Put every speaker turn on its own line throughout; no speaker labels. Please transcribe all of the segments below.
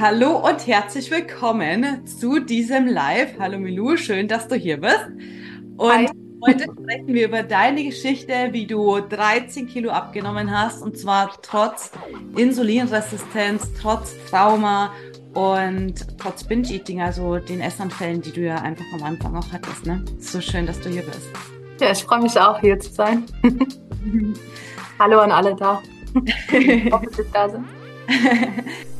Hallo und herzlich willkommen zu diesem Live. Hallo Milou, schön, dass du hier bist. Und Hi. heute sprechen wir über deine Geschichte, wie du 13 Kilo abgenommen hast und zwar trotz Insulinresistenz, trotz Trauma und trotz Binge-Eating, also den Essanfällen, die du ja einfach am Anfang auch hattest. Ne? So schön, dass du hier bist.
Ja, ich freue mich auch hier zu sein. Hallo an alle da. Ich hoffe, dass da sind.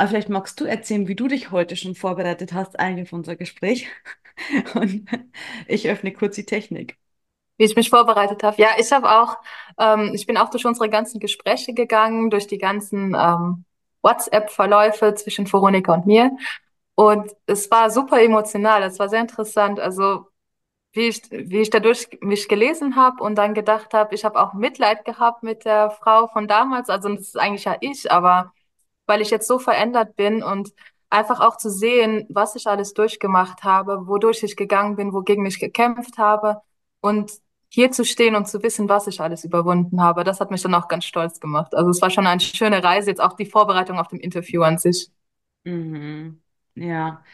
Aber vielleicht magst du erzählen, wie du dich heute schon vorbereitet hast, eigentlich auf unser Gespräch. Und ich öffne kurz die Technik.
Wie ich mich vorbereitet habe. Ja, ich habe auch, ähm, ich bin auch durch unsere ganzen Gespräche gegangen, durch die ganzen ähm, WhatsApp-Verläufe zwischen Veronika und mir. Und es war super emotional, es war sehr interessant. Also wie ich, wie ich dadurch mich gelesen habe und dann gedacht habe, ich habe auch Mitleid gehabt mit der Frau von damals. Also das ist eigentlich ja ich, aber weil ich jetzt so verändert bin und einfach auch zu sehen, was ich alles durchgemacht habe, wodurch ich gegangen bin, wogegen ich gekämpft habe und hier zu stehen und zu wissen, was ich alles überwunden habe, das hat mich dann auch ganz stolz gemacht. Also es war schon eine schöne Reise, jetzt auch die Vorbereitung auf dem Interview an sich.
Mhm. Ja,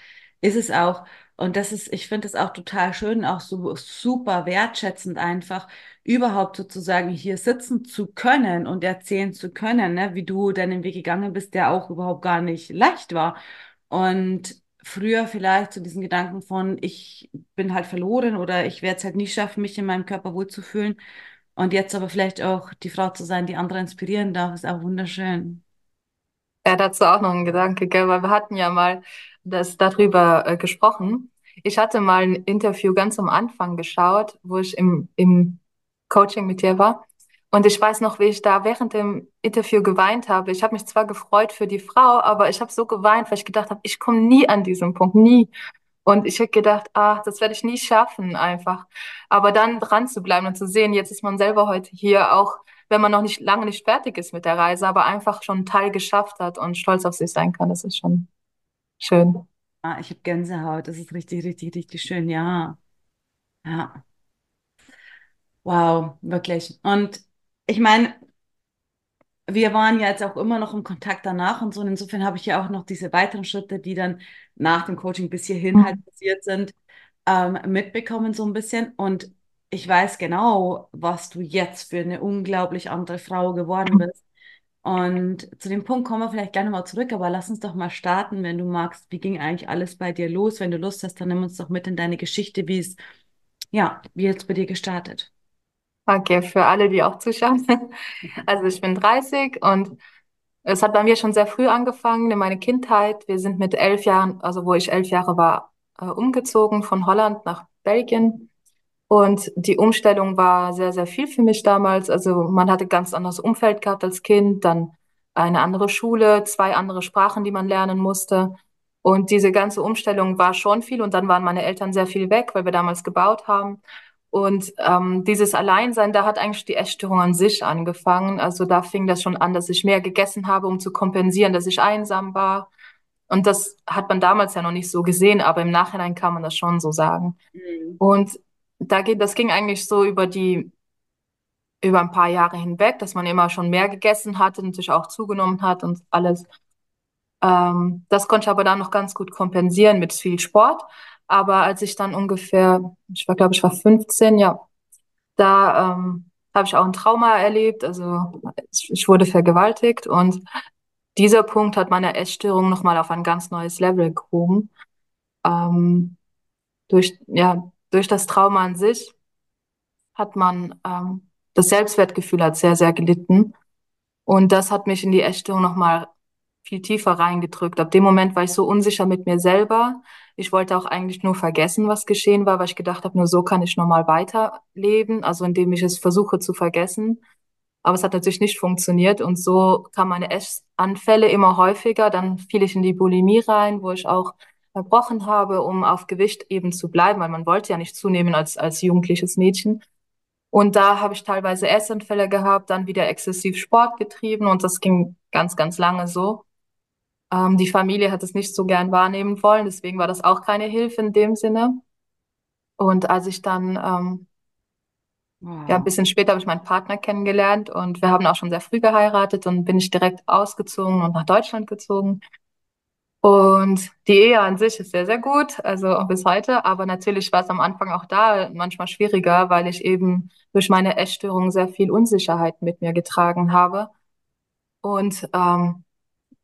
ist es auch. Und das ist, ich finde es auch total schön, auch so super wertschätzend einfach, überhaupt sozusagen hier sitzen zu können und erzählen zu können, ne, wie du deinen Weg gegangen bist, der auch überhaupt gar nicht leicht war. Und früher vielleicht zu so diesen Gedanken von, ich bin halt verloren oder ich werde es halt nie schaffen, mich in meinem Körper wohlzufühlen. Und jetzt aber vielleicht auch die Frau zu sein, die andere inspirieren darf, ist auch wunderschön.
Ja, dazu auch noch ein Gedanke, gell? weil wir hatten ja mal das darüber äh, gesprochen. Ich hatte mal ein Interview ganz am Anfang geschaut, wo ich im, im Coaching mit dir war. Und ich weiß noch, wie ich da während dem Interview geweint habe. Ich habe mich zwar gefreut für die Frau, aber ich habe so geweint, weil ich gedacht habe, ich komme nie an diesen Punkt, nie. Und ich habe gedacht, ach, das werde ich nie schaffen, einfach. Aber dann dran zu bleiben und zu sehen, jetzt ist man selber heute hier, auch wenn man noch nicht lange nicht fertig ist mit der Reise, aber einfach schon einen Teil geschafft hat und stolz auf sich sein kann, das ist schon schön.
Ah, ich habe Gänsehaut. Das ist richtig, richtig, richtig schön. Ja. Ja. Wow, wirklich. Und ich meine, wir waren ja jetzt auch immer noch im Kontakt danach und so. Und insofern habe ich ja auch noch diese weiteren Schritte, die dann nach dem Coaching bis hierhin halt mhm. passiert sind, ähm, mitbekommen so ein bisschen. Und ich weiß genau, was du jetzt für eine unglaublich andere Frau geworden bist. Und zu dem Punkt kommen wir vielleicht gleich nochmal zurück, aber lass uns doch mal starten, wenn du magst. Wie ging eigentlich alles bei dir los? Wenn du Lust hast, dann nimm uns doch mit in deine Geschichte, wie es, ja, wie jetzt bei dir gestartet.
Okay, für alle, die auch zuschauen. Also ich bin 30 und es hat bei mir schon sehr früh angefangen, in meiner Kindheit. Wir sind mit elf Jahren, also wo ich elf Jahre war, äh, umgezogen von Holland nach Belgien. Und die Umstellung war sehr, sehr viel für mich damals. Also man hatte ganz anderes Umfeld gehabt als Kind, dann eine andere Schule, zwei andere Sprachen, die man lernen musste. Und diese ganze Umstellung war schon viel. Und dann waren meine Eltern sehr viel weg, weil wir damals gebaut haben. Und ähm, dieses Alleinsein, da hat eigentlich die Essstörung an sich angefangen. Also da fing das schon an, dass ich mehr gegessen habe, um zu kompensieren, dass ich einsam war. Und das hat man damals ja noch nicht so gesehen, aber im Nachhinein kann man das schon so sagen. Mhm. Und da geht, das ging eigentlich so über die, über ein paar Jahre hinweg, dass man immer schon mehr gegessen hatte, natürlich auch zugenommen hat und alles. Ähm, das konnte ich aber dann noch ganz gut kompensieren mit viel Sport. Aber als ich dann ungefähr, ich war, glaube ich, war 15, ja, da ähm, habe ich auch ein Trauma erlebt. Also ich wurde vergewaltigt und dieser Punkt hat meine Essstörung nochmal auf ein ganz neues Level gehoben. Ähm, durch, ja, durch das Trauma an sich hat man ähm, das Selbstwertgefühl hat sehr, sehr gelitten. Und das hat mich in die Essstörung nochmal viel tiefer reingedrückt. Ab dem Moment war ich so unsicher mit mir selber. Ich wollte auch eigentlich nur vergessen, was geschehen war, weil ich gedacht habe, nur so kann ich normal weiterleben, also indem ich es versuche zu vergessen. Aber es hat natürlich nicht funktioniert und so kamen meine Essanfälle immer häufiger. Dann fiel ich in die Bulimie rein, wo ich auch verbrochen habe, um auf Gewicht eben zu bleiben, weil man wollte ja nicht zunehmen als, als jugendliches Mädchen. Und da habe ich teilweise Essanfälle gehabt, dann wieder exzessiv Sport getrieben und das ging ganz, ganz lange so. Ähm, die Familie hat es nicht so gern wahrnehmen wollen, deswegen war das auch keine Hilfe in dem Sinne. Und als ich dann, ähm, ja, ein
Wow.
bisschen später habe ich meinen Partner kennengelernt und wir haben auch schon sehr früh geheiratet und bin ich direkt ausgezogen und nach Deutschland gezogen. Und die Ehe an sich ist sehr, sehr gut, also bis heute. Aber natürlich war es am Anfang auch da manchmal schwieriger, weil ich eben durch meine Essstörung sehr viel Unsicherheit mit mir getragen habe. Und ähm,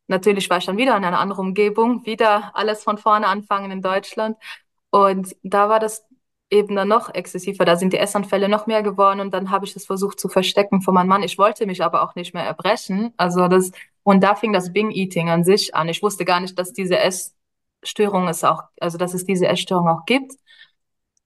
natürlich war ich dann wieder in einer anderen Umgebung, wieder alles von vorne anfangen in Deutschland. Und da war das eben dann noch exzessiver. Da sind die Essanfälle noch mehr geworden und dann habe ich das versucht zu verstecken vor meinem Mann. Ich wollte mich aber auch nicht mehr erbrechen. Also das, und da fing das Bing-Eating an sich an. Ich wusste gar nicht, dass diese Essstörung es auch, also dass es diese Essstörung auch gibt.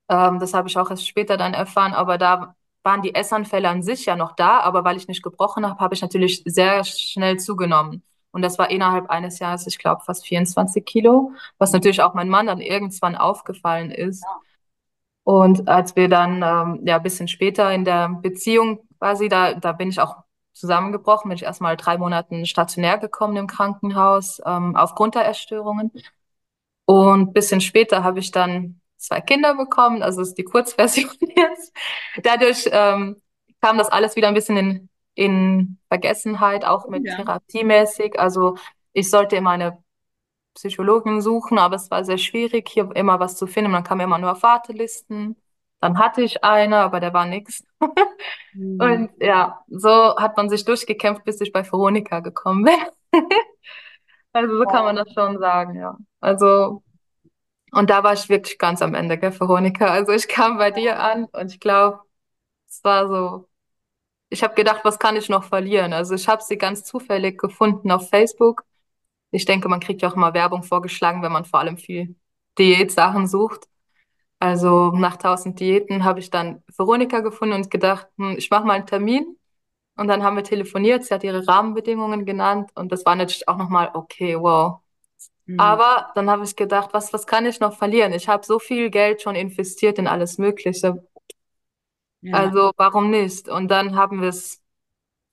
Ähm, das habe ich auch erst später dann erfahren, aber da waren die Essanfälle an sich ja noch da, aber weil ich nicht gebrochen habe, habe ich natürlich sehr schnell zugenommen. Und das war innerhalb eines Jahres, ich glaube, fast 24 Kilo, was natürlich auch mein Mann dann irgendwann aufgefallen ist. Und als wir dann, ähm, ja, ein bisschen später in der Beziehung quasi, da, da bin ich auch zusammengebrochen, bin ich erstmal drei Monaten stationär gekommen im Krankenhaus, ähm, aufgrund der Essstörungen. Und ein bisschen später habe ich dann zwei Kinder bekommen, also ist die Kurzversion jetzt. Dadurch ähm, kam das alles wieder ein bisschen in, in Vergessenheit, auch mit
Ja.
therapiemäßig. Also ich sollte immer eine Psychologin suchen, aber es war sehr schwierig, hier immer was zu finden. Man kam immer nur auf Wartelisten. Dann hatte ich eine, aber der war nix.
Hm.
Und ja, so hat man sich durchgekämpft, bis ich bei Veronika gekommen bin. Also so kann man das schon sagen, ja. Also und da war ich wirklich ganz am Ende, gell, Veronika. Also ich kam bei dir an und ich glaube, es war so, ich habe gedacht, was kann ich noch verlieren? Also ich habe sie ganz zufällig gefunden auf Facebook. Ich denke, man kriegt ja auch immer Werbung vorgeschlagen, wenn man vor allem viel Diätsachen sucht. Also nach tausend Diäten habe ich dann Veronika gefunden und gedacht, hm, ich mache mal einen Termin. Und dann haben wir telefoniert. Sie hat ihre Rahmenbedingungen genannt und das war natürlich auch nochmal okay, wow.
Hm.
Aber dann habe ich gedacht, was, was kann ich noch verlieren? Ich habe so viel Geld schon investiert in alles Mögliche.
Ja.
Also warum nicht? Und dann haben wir es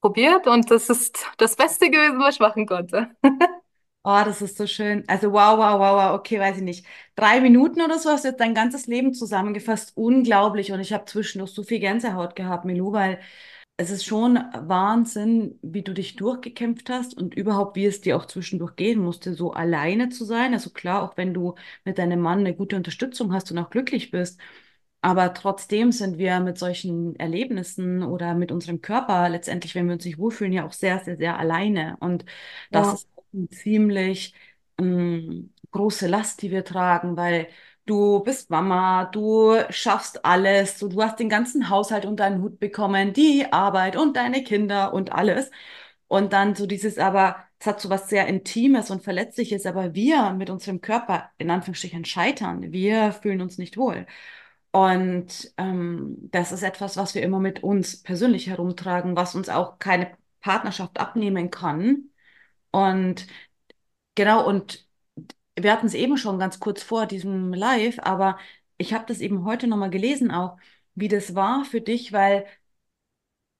probiert und das ist das Beste gewesen, was ich machen konnte.
Oh, das ist so schön. Also wow, wow, wow, wow. Okay, weiß ich nicht. Drei Minuten oder so hast du jetzt dein ganzes Leben zusammengefasst. Unglaublich. Und ich habe zwischendurch so viel Gänsehaut gehabt, Milou, weil es ist schon Wahnsinn, wie du dich durchgekämpft hast und überhaupt, wie es dir auch zwischendurch gehen musste, so alleine zu sein. Also klar, auch wenn du mit deinem Mann eine gute Unterstützung hast und auch glücklich bist. Aber trotzdem sind wir mit solchen Erlebnissen oder mit unserem Körper letztendlich, wenn wir uns nicht wohlfühlen, ja auch sehr, sehr, sehr alleine. Und das
Ja,
ist ziemlich ähm, große Last, die wir tragen, weil du bist Mama, du schaffst alles, so, du hast den ganzen Haushalt unter einen Hut bekommen, die Arbeit und deine Kinder und alles. Und dann so dieses aber, es hat so was sehr Intimes und Verletzliches, aber wir mit unserem Körper in Anführungsstrichen scheitern. Wir fühlen uns nicht wohl. Und ähm, das ist etwas, was wir immer mit uns persönlich herumtragen, was uns auch keine Partnerschaft abnehmen kann. Und genau, und wir hatten es eben schon ganz kurz vor diesem Live, aber ich habe das eben heute nochmal gelesen auch, wie das war für dich, weil,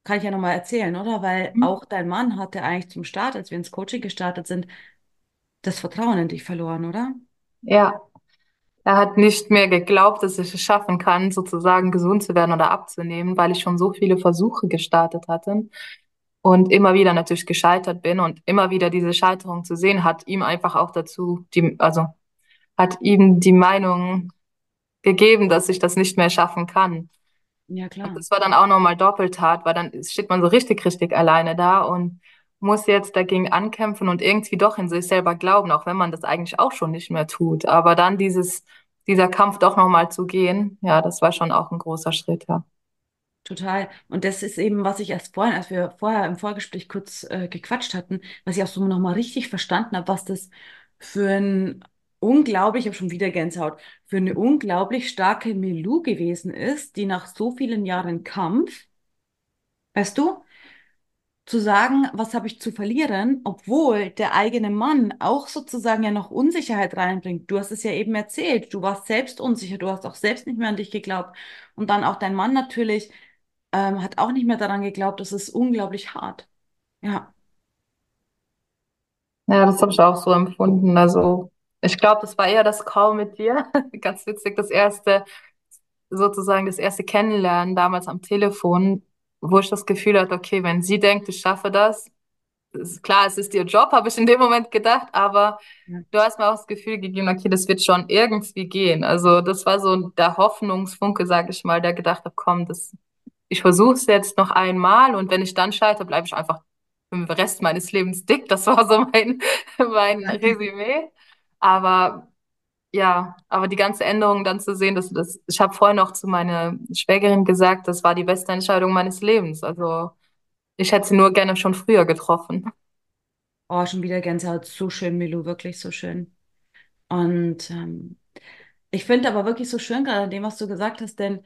kann ich ja nochmal erzählen, oder? Weil auch dein Mann hatte eigentlich zum Start, als wir ins Coaching gestartet sind, das Vertrauen in dich verloren, oder?
ja. Er hat nicht mehr geglaubt, dass ich es schaffen kann, sozusagen gesund zu werden oder abzunehmen, weil ich schon so viele Versuche gestartet hatte und immer wieder natürlich gescheitert bin und immer wieder diese Scheiterung zu sehen, hat ihm einfach auch dazu, die, also hat ihm die Meinung gegeben, dass ich das nicht mehr schaffen kann.
Ja,
Und
klar.
das war dann auch nochmal doppelt hart, weil dann steht man so richtig, richtig alleine da und muss jetzt dagegen ankämpfen und irgendwie doch in sich selber glauben, auch wenn man das eigentlich auch schon nicht mehr tut. Aber dann dieses, dieser Kampf doch nochmal zu gehen, ja, das war schon auch ein großer Schritt, ja.
Total. Und das ist eben, was ich erst vorhin, als wir vorher im Vorgespräch kurz äh, gequatscht hatten, was ich auch so nochmal richtig verstanden habe, was das für ein unglaublich, ich habe schon wieder Gänsehaut, für eine unglaublich starke Milou gewesen ist, die nach so vielen Jahren Kampf, weißt du, zu sagen, was habe ich zu verlieren, obwohl der eigene Mann auch sozusagen ja noch Unsicherheit reinbringt. Du hast es ja eben erzählt, du warst selbst unsicher, du hast auch selbst nicht mehr an dich geglaubt. Und dann auch dein Mann natürlich ähm, hat auch nicht mehr daran geglaubt. Das ist unglaublich hart. Ja,
Ja, das habe ich auch so empfunden. Also ich glaube, das war eher das Call mit dir. Ganz witzig, das erste, sozusagen das erste Kennenlernen damals am Telefon, wo ich das Gefühl hatte, okay, wenn sie denkt, ich schaffe das, ist klar, es ist ihr Job, habe ich in dem Moment gedacht, aber
ja,
du hast mir auch das Gefühl gegeben, okay, das wird schon irgendwie gehen. Also das war so der Hoffnungsfunke, sage ich mal, der gedacht hat, komm, das, ich versuche es jetzt noch einmal und wenn ich dann scheitere, bleibe ich einfach für den Rest meines Lebens dick. Das war so mein, mein. Resümee. Aber ja, aber die ganze Änderung dann zu sehen, dass das, ich habe vorhin noch zu meiner Schwägerin gesagt, das war die beste Entscheidung meines Lebens. Also ich hätte sie nur gerne schon früher getroffen.
Oh, schon wieder Gänsehaut. So schön, Milou, wirklich so schön. Und ähm, ich finde aber wirklich so schön gerade an dem, was du gesagt hast, denn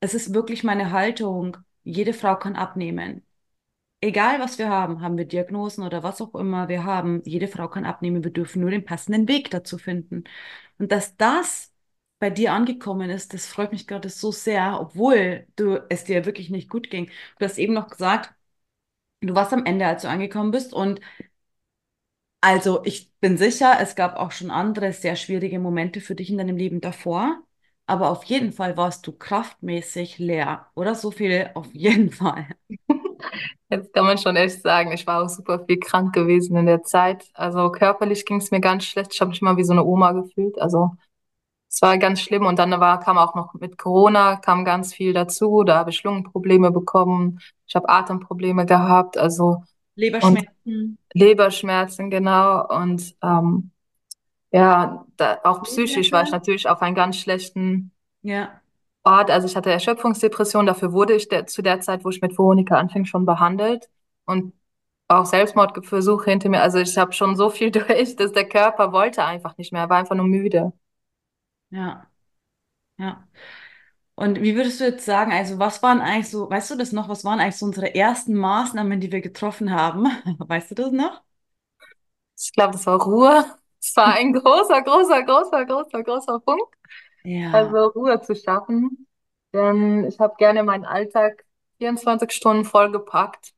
es ist wirklich meine Haltung. Jede Frau kann abnehmen. Egal, was wir haben, haben wir Diagnosen oder was auch immer wir haben, jede Frau kann abnehmen. Wir dürfen nur den passenden Weg dazu finden. Und dass das bei dir angekommen ist, das freut mich gerade so sehr, obwohl du es dir wirklich nicht gut ging. Du hast eben noch gesagt, du warst am Ende, als du angekommen bist. Und also ich bin sicher, es gab auch schon andere sehr schwierige Momente für dich in deinem Leben davor. Aber auf jeden Fall warst du kraftmäßig leer, oder? So viel auf jeden Fall.
Jetzt kann man schon echt sagen, ich war auch super viel krank gewesen in der Zeit. Also körperlich ging es mir ganz schlecht. Ich habe mich immer wie so eine Oma gefühlt. Also es war ganz schlimm. Und dann war, kam auch noch mit Corona, kam ganz viel dazu. Da habe ich Lungenprobleme bekommen. Ich habe Atemprobleme gehabt. Also
Leberschmerzen.
Leberschmerzen, genau. Und ähm, ja, da, auch psychisch war ich natürlich auf einen ganz schlechten
Ja,
Ort. Also ich hatte Erschöpfungsdepression. Dafür wurde ich der, zu der Zeit, wo ich mit Veronika anfing, schon behandelt. Und auch Selbstmordversuche hinter mir. Also ich habe schon so viel durch, dass der Körper wollte einfach nicht mehr. Er war einfach nur müde.
ja, ja. Und wie würdest du jetzt sagen, also was waren eigentlich so, weißt du das noch, was waren eigentlich so unsere ersten Maßnahmen, die wir getroffen haben? Weißt du das noch?
Ich glaube, das war Ruhe. Es war ein großer, großer, großer, großer, großer Punkt.
Ja,
Also Ruhe zu schaffen. Denn ich habe gerne meinen Alltag 24 Stunden vollgepackt.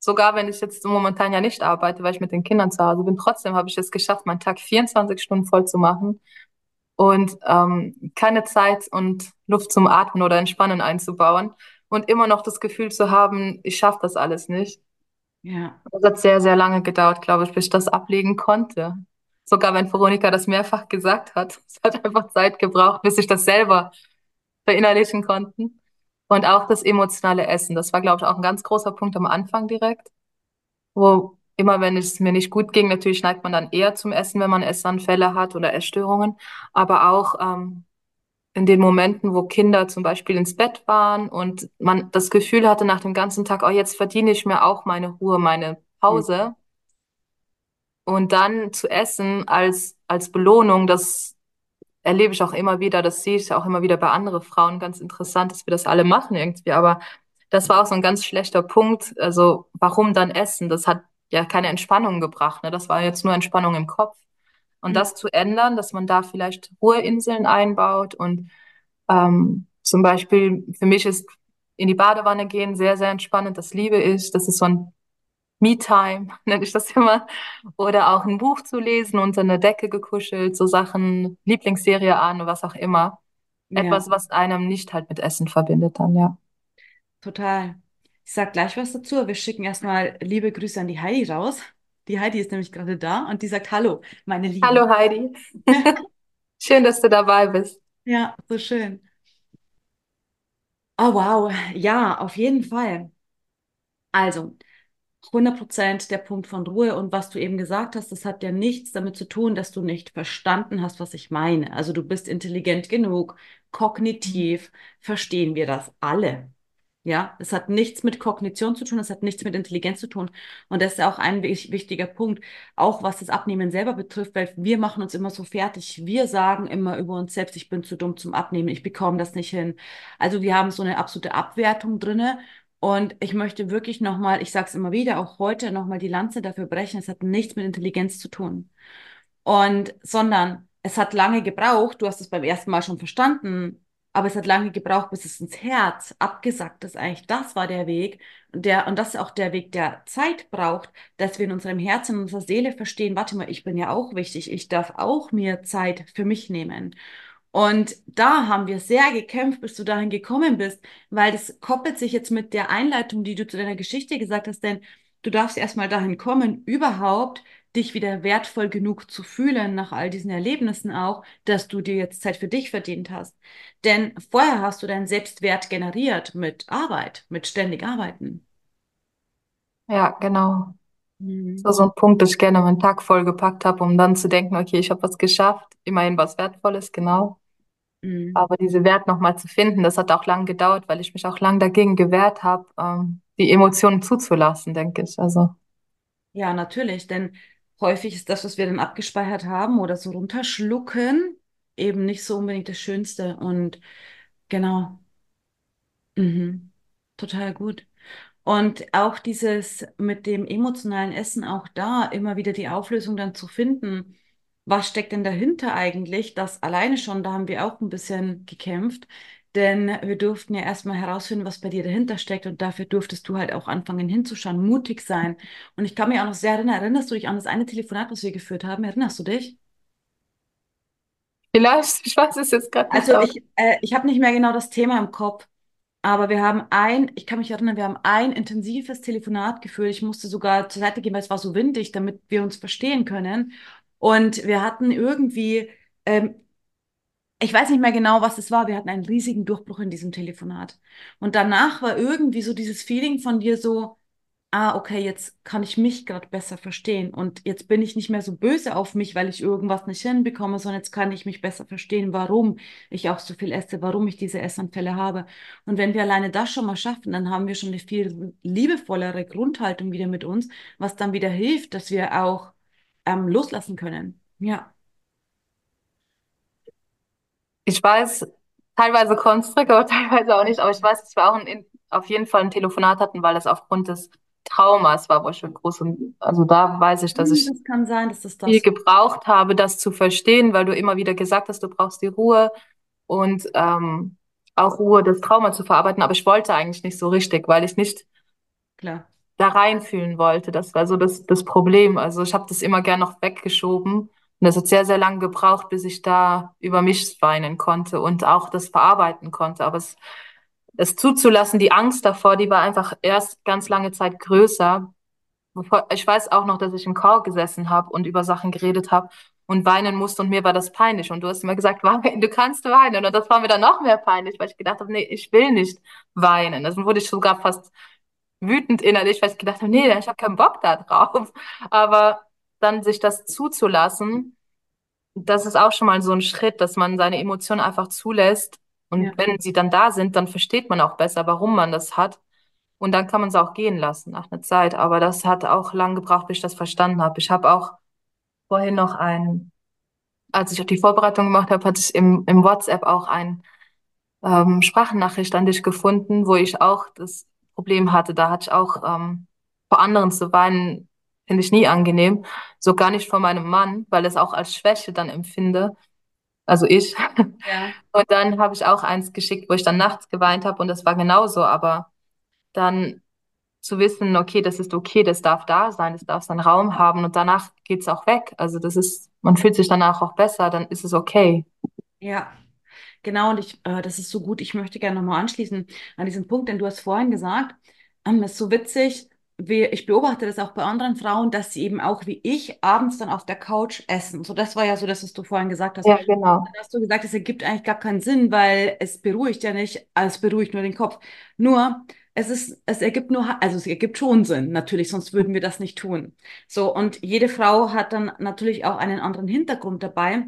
Sogar wenn ich jetzt momentan ja nicht arbeite, weil ich mit den Kindern zu Hause bin, trotzdem habe ich es geschafft, meinen Tag 24 Stunden voll zu machen und ähm, keine Zeit und Luft zum Atmen oder Entspannen einzubauen und immer noch das Gefühl zu haben, ich schaffe das alles nicht.
ja,
Das hat sehr, sehr lange gedauert, glaube ich, bis ich das ablegen konnte. Sogar wenn Veronika das mehrfach gesagt hat. Es hat einfach Zeit gebraucht, bis ich das selber verinnerlichen konnte. Und auch das emotionale Essen. Das war, glaube ich, auch ein ganz großer Punkt am Anfang direkt, wo immer, wenn es mir nicht gut ging, natürlich neigt man dann eher zum Essen, wenn man Essanfälle hat oder Essstörungen. Aber auch ähm, in den Momenten, wo Kinder zum Beispiel ins Bett waren und man das Gefühl hatte nach dem ganzen Tag, oh, jetzt verdiene ich mir auch meine Ruhe, meine Pause. Und dann zu essen als, als Belohnung, das erlebe ich auch immer wieder, das sehe ich auch immer wieder bei anderen Frauen. Ganz interessant, dass wir das alle machen irgendwie. Aber das war auch so ein ganz schlechter Punkt. Also, warum dann essen? Das hat ja keine Entspannung gebracht. Ne? Das war jetzt nur Entspannung im Kopf. Und
ja,
das zu ändern, dass man da vielleicht Ruheinseln einbaut und ähm, zum Beispiel für mich ist in die Badewanne gehen sehr, sehr entspannend. Das liebe ich. Das ist so ein Me-Time, nenne ich das immer. Oder auch ein Buch zu lesen, unter eine Decke gekuschelt, so Sachen, Lieblingsserie an, was auch immer.
ja,
Etwas, was einem nicht halt mit Essen verbindet dann, ja.
total. Ich sag gleich was dazu. Wir schicken erstmal liebe Grüße an die Heidi raus. Die Heidi ist nämlich gerade da und die sagt Hallo, meine Liebe.
Hallo Heidi, schön, dass du dabei bist.
Ja, so schön. Oh, wow. Ja, auf jeden Fall. Also, hundert Prozent der Punkt von Ruhe und was du eben gesagt hast, das hat ja nichts damit zu tun, dass du nicht verstanden hast, was ich meine. Also du bist intelligent genug, kognitiv, verstehen wir das alle. Ja, es hat nichts mit Kognition zu tun, es hat nichts mit Intelligenz zu tun. Und das ist auch ein wich- wichtiger Punkt, auch was das Abnehmen selber betrifft, weil wir machen uns immer so fertig. Wir sagen immer über uns selbst, ich bin zu dumm zum Abnehmen, ich bekomme das nicht hin. Also wir haben so eine absolute Abwertung drinne Und ich möchte wirklich nochmal, ich sage es immer wieder, auch heute nochmal die Lanze dafür brechen, es hat nichts mit Intelligenz zu tun. Und, sondern es hat lange gebraucht, du hast es beim ersten Mal schon verstanden, aber es hat lange gebraucht, bis es ins Herz abgesackt ist. Eigentlich, das war der Weg. Der, und das ist auch der Weg, der Zeit braucht, dass wir in unserem Herzen, in unserer Seele verstehen, warte mal, ich bin ja auch wichtig, ich darf auch mir Zeit für mich nehmen. Und da haben wir sehr gekämpft, bis du dahin gekommen bist, weil das koppelt sich jetzt mit der Einleitung, die du zu deiner Geschichte gesagt hast, denn du darfst erstmal dahin kommen, überhaupt dich wieder wertvoll genug zu fühlen nach all diesen Erlebnissen auch, dass du dir jetzt Zeit für dich verdient hast. Denn vorher hast du deinen Selbstwert generiert mit Arbeit, mit ständig Arbeiten.
Ja, genau. Mhm. So, so ein Punkt, dass ich gerne meinen Tag vollgepackt habe, um dann zu denken, okay, ich habe was geschafft, immerhin was Wertvolles, genau. Mhm. Aber diese Wert nochmal zu finden, das hat auch lang gedauert, weil ich mich auch lang dagegen gewehrt habe, ähm, die Emotionen zuzulassen, denke ich. Also.
Ja, natürlich, denn häufig ist das, was wir dann abgespeichert haben oder so runterschlucken, eben nicht so unbedingt das Schönste. Und genau. Mhm. Total gut. Und auch dieses mit dem emotionalen Essen, auch da immer wieder die Auflösung dann zu finden. Was steckt denn dahinter eigentlich? Das alleine schon, da haben wir auch ein bisschen gekämpft. Denn wir durften ja erstmal herausfinden, was bei dir dahinter steckt. Und dafür durftest du halt auch anfangen hinzuschauen, mutig sein. Und ich kann mich auch noch sehr erinnern, erinnerst du dich an das eine Telefonat, was wir geführt haben? Erinnerst du dich?
Vielleicht, ich weiß es jetzt gerade
nicht. Also ich, äh, ich habe nicht mehr genau das Thema im Kopf. Aber wir haben ein, ich kann mich erinnern, wir haben ein intensives Telefonat geführt. Ich musste sogar zur Seite gehen, weil es war so windig, damit wir uns verstehen können. Und wir hatten irgendwie, ähm, ich weiß nicht mehr genau, was es war. Wir hatten einen riesigen Durchbruch in diesem Telefonat. Und danach war irgendwie so dieses Feeling von dir so, ah, okay, jetzt kann ich mich gerade besser verstehen und jetzt bin ich nicht mehr so böse auf mich, weil ich irgendwas nicht hinbekomme, sondern jetzt kann ich mich besser verstehen, warum ich auch so viel esse, warum ich diese Essanfälle habe. Und wenn wir alleine das schon mal schaffen, dann haben wir schon eine viel liebevollere Grundhaltung wieder mit uns, was dann wieder hilft, dass wir auch ähm, loslassen können. Ja.
Ich weiß, teilweise konntest aber teilweise auch nicht, aber ich weiß, dass wir auch ein, auf jeden Fall ein Telefonat hatten, weil das aufgrund des Traumas war, wo ich groß und also da weiß ich, dass hm, ich
das kann sein, dass das
das viel gebraucht habe, das zu verstehen, weil du immer wieder gesagt hast, du brauchst die Ruhe und ähm, auch Ruhe, das Trauma zu verarbeiten. Aber ich wollte eigentlich nicht so richtig, weil ich nicht
Klar.
da reinfühlen wollte. Das war so das, das Problem. Also ich habe das immer gern noch weggeschoben. Und es hat sehr, sehr lange gebraucht, bis ich da über mich weinen konnte und auch das verarbeiten konnte. Aber es es zuzulassen, die Angst davor, die war einfach erst ganz lange Zeit größer. Ich weiß auch noch, dass ich im Chor gesessen habe und über Sachen geredet habe und weinen musste und mir war das peinlich. Und du hast immer gesagt, du kannst weinen. Und das war mir dann noch mehr peinlich, weil ich gedacht habe, nee, ich will nicht weinen. Also wurde ich sogar fast wütend innerlich, weil ich gedacht habe, nee, ich habe keinen Bock da drauf. Aber dann sich das zuzulassen, das ist auch schon mal so ein Schritt, dass man seine Emotionen einfach zulässt und ja. wenn sie dann da sind, dann versteht man auch besser, warum man das hat. Und dann kann man es auch gehen lassen nach einer Zeit. Aber das hat auch lang gebraucht, bis ich das verstanden habe. Ich habe auch vorhin noch ein, als ich auch die Vorbereitung gemacht habe, hatte ich im, im WhatsApp auch ein ähm, Sprachnachricht an dich gefunden, wo ich auch das Problem hatte. Da hatte ich auch ähm, vor anderen zu weinen, finde ich nie angenehm. So gar nicht vor meinem Mann, weil es auch als Schwäche dann empfinde also ich. Ja. Und dann habe ich auch eins geschickt, wo ich dann nachts geweint habe und das war genauso, aber dann zu wissen, okay, das ist okay, das darf da sein, das darf seinen Raum haben und danach geht es auch weg. Also das ist, man fühlt sich danach auch besser, dann ist es okay.
Ja, genau, und ich, äh, das ist so gut. Ich möchte gerne nochmal anschließen an diesen Punkt, denn du hast vorhin gesagt, ähm, ist so witzig, wir, ich beobachte das auch bei anderen Frauen, dass sie eben auch wie ich abends dann auf der Couch essen. So, das war ja so das, was du vorhin gesagt hast.
Ja, genau.
Dann hast du gesagt, es ergibt eigentlich gar keinen Sinn, weil es beruhigt ja nicht, also es beruhigt nur den Kopf. Nur, es ist, es ergibt nur, also es ergibt schon Sinn, natürlich, sonst würden wir das nicht tun. So, und jede Frau hat dann natürlich auch einen anderen Hintergrund dabei.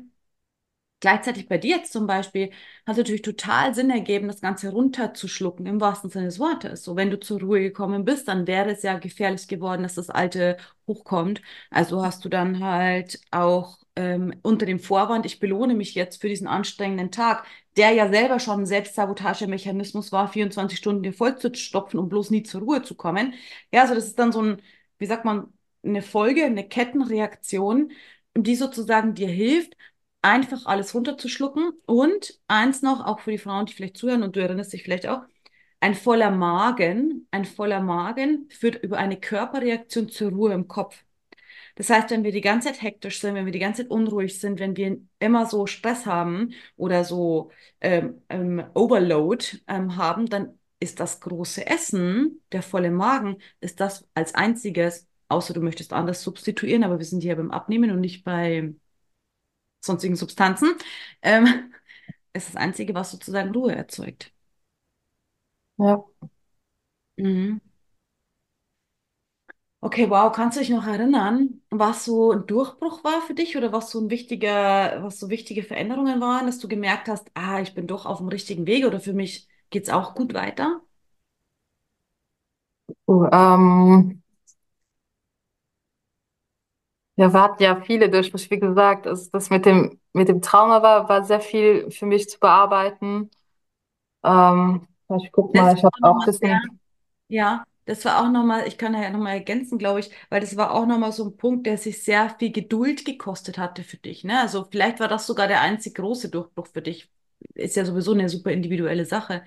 Gleichzeitig bei dir jetzt zum Beispiel hat es natürlich total Sinn ergeben, das Ganze runterzuschlucken, im wahrsten Sinne des Wortes. So, wenn du zur Ruhe gekommen bist, dann wäre es ja gefährlich geworden, dass das Alte hochkommt. Also hast du dann halt auch ähm, unter dem Vorwand, ich belohne mich jetzt für diesen anstrengenden Tag, der ja selber schon ein Selbstsabotagemechanismus war, 24 Stunden dir voll zu stopfen, um bloß nie zur Ruhe zu kommen. Ja, also das ist dann so ein, wie sagt man, eine Folge, eine Kettenreaktion, die sozusagen dir hilft, einfach alles runterzuschlucken. Und eins noch, auch für die Frauen, die vielleicht zuhören, und du erinnerst dich vielleicht auch, ein voller Magen, ein voller Magen führt über eine Körperreaktion zur Ruhe im Kopf. Das heißt, wenn wir die ganze Zeit hektisch sind, wenn wir die ganze Zeit unruhig sind, wenn wir immer so Stress haben oder so ähm, ähm, Overload ähm, haben, dann ist das große Essen, der volle Magen, ist das als einziges, außer du möchtest anders substituieren, aber wir sind hier beim Abnehmen und nicht bei sonstigen Substanzen, ähm, ist das Einzige, was sozusagen Ruhe erzeugt.
Ja.
Mhm. Okay, wow, kannst du dich noch erinnern, was so ein Durchbruch war für dich oder was so ein wichtiger, was so wichtige Veränderungen waren, dass du gemerkt hast, ah, ich bin doch auf dem richtigen Weg oder für mich geht's auch gut weiter?
Uh, ähm, ja, wir hatten ja viele Durchbrüche, wie gesagt, das, das mit dem, mit dem Trauma war, war sehr viel für mich zu bearbeiten. Ähm, ich guck
Das
mal, ich habe
war
auch ein
nochmal sehr,
bisschen,
ja, das war auch nochmal, ich kann ja nochmal ergänzen, glaube ich, weil das war auch nochmal so ein Punkt, der sich sehr viel Geduld gekostet hatte für dich, ne? Also vielleicht war das sogar der einzig große Durchbruch für dich. Ist ja sowieso eine super individuelle Sache.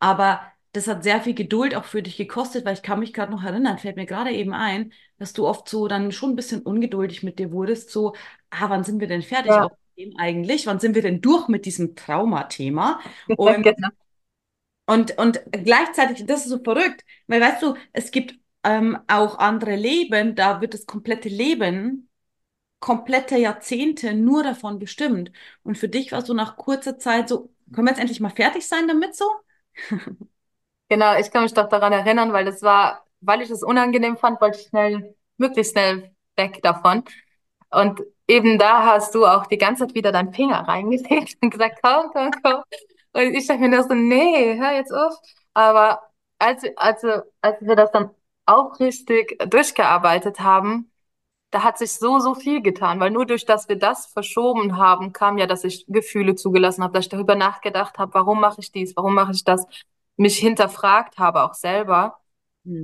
Aber das hat sehr viel Geduld auch für dich gekostet, weil ich kann mich gerade noch erinnern, fällt mir gerade eben ein, dass du oft so dann schon ein bisschen ungeduldig mit dir wurdest, so, ah, wann sind wir denn fertig
ja,
eigentlich? Wann sind wir denn durch mit diesem Traumathema? Und
genau.
und, und gleichzeitig, das ist so verrückt, weil weißt du, es gibt ähm, auch andere Leben, da wird das komplette Leben, komplette Jahrzehnte nur davon bestimmt. Und für dich war so nach kurzer Zeit so, können wir jetzt endlich mal fertig sein damit so?
Genau, ich kann mich doch daran erinnern, weil das war, weil ich es unangenehm fand, wollte ich schnell, möglichst schnell weg davon. Und eben da hast du auch die ganze Zeit wieder deinen Finger reingelegt und gesagt, komm, komm, komm. Und ich dachte mir nur so, nee, hör jetzt auf. Aber als, als, als wir das dann auch richtig durchgearbeitet haben, da hat sich so, so viel getan, weil nur durch, dass wir das verschoben haben, kam ja, dass ich Gefühle zugelassen habe, dass ich darüber nachgedacht habe, warum mache ich dies, warum mache ich das, mich hinterfragt habe, auch selber.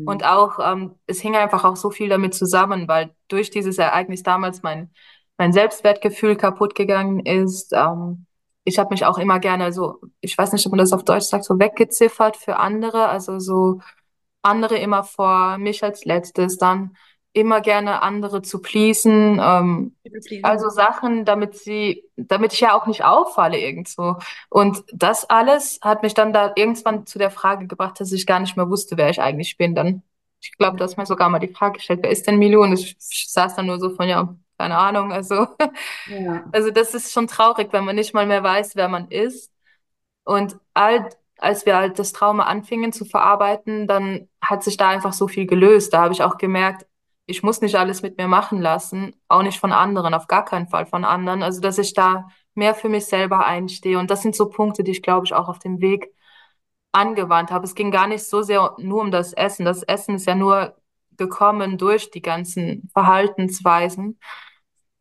Und
Hm.
auch, ähm, es hing einfach auch so viel damit zusammen, weil durch dieses Ereignis damals mein, mein Selbstwertgefühl kaputt gegangen ist. Ähm, ich habe mich auch immer gerne so, ich weiß nicht, ob man das auf Deutsch sagt, so weggeziffert für andere, also so andere immer vor, mich als letztes, dann immer gerne andere zu pleasen, ähm, also Sachen, damit sie, damit ich ja auch nicht auffalle irgendwo. Und das alles hat mich dann da irgendwann zu der Frage gebracht, dass ich gar nicht mehr wusste, wer ich eigentlich bin. Dann, ich glaube, du hast mir sogar mal die Frage gestellt, wer ist denn Milo? Und ich, ich saß dann nur so von, ja, keine Ahnung. Also,
Ja.
also das ist schon traurig, wenn man nicht mal mehr weiß, wer man ist. Und all, als wir halt das Trauma anfingen zu verarbeiten, dann hat sich da einfach so viel gelöst. Da habe ich auch gemerkt, ich muss nicht alles mit mir machen lassen, auch nicht von anderen, auf gar keinen Fall von anderen. Also, dass ich da mehr für mich selber einstehe. Und das sind so Punkte, die ich, glaube ich, auch auf dem Weg angewandt habe. Es ging gar nicht so sehr nur um das Essen. Das Essen ist ja nur gekommen durch die ganzen Verhaltensweisen.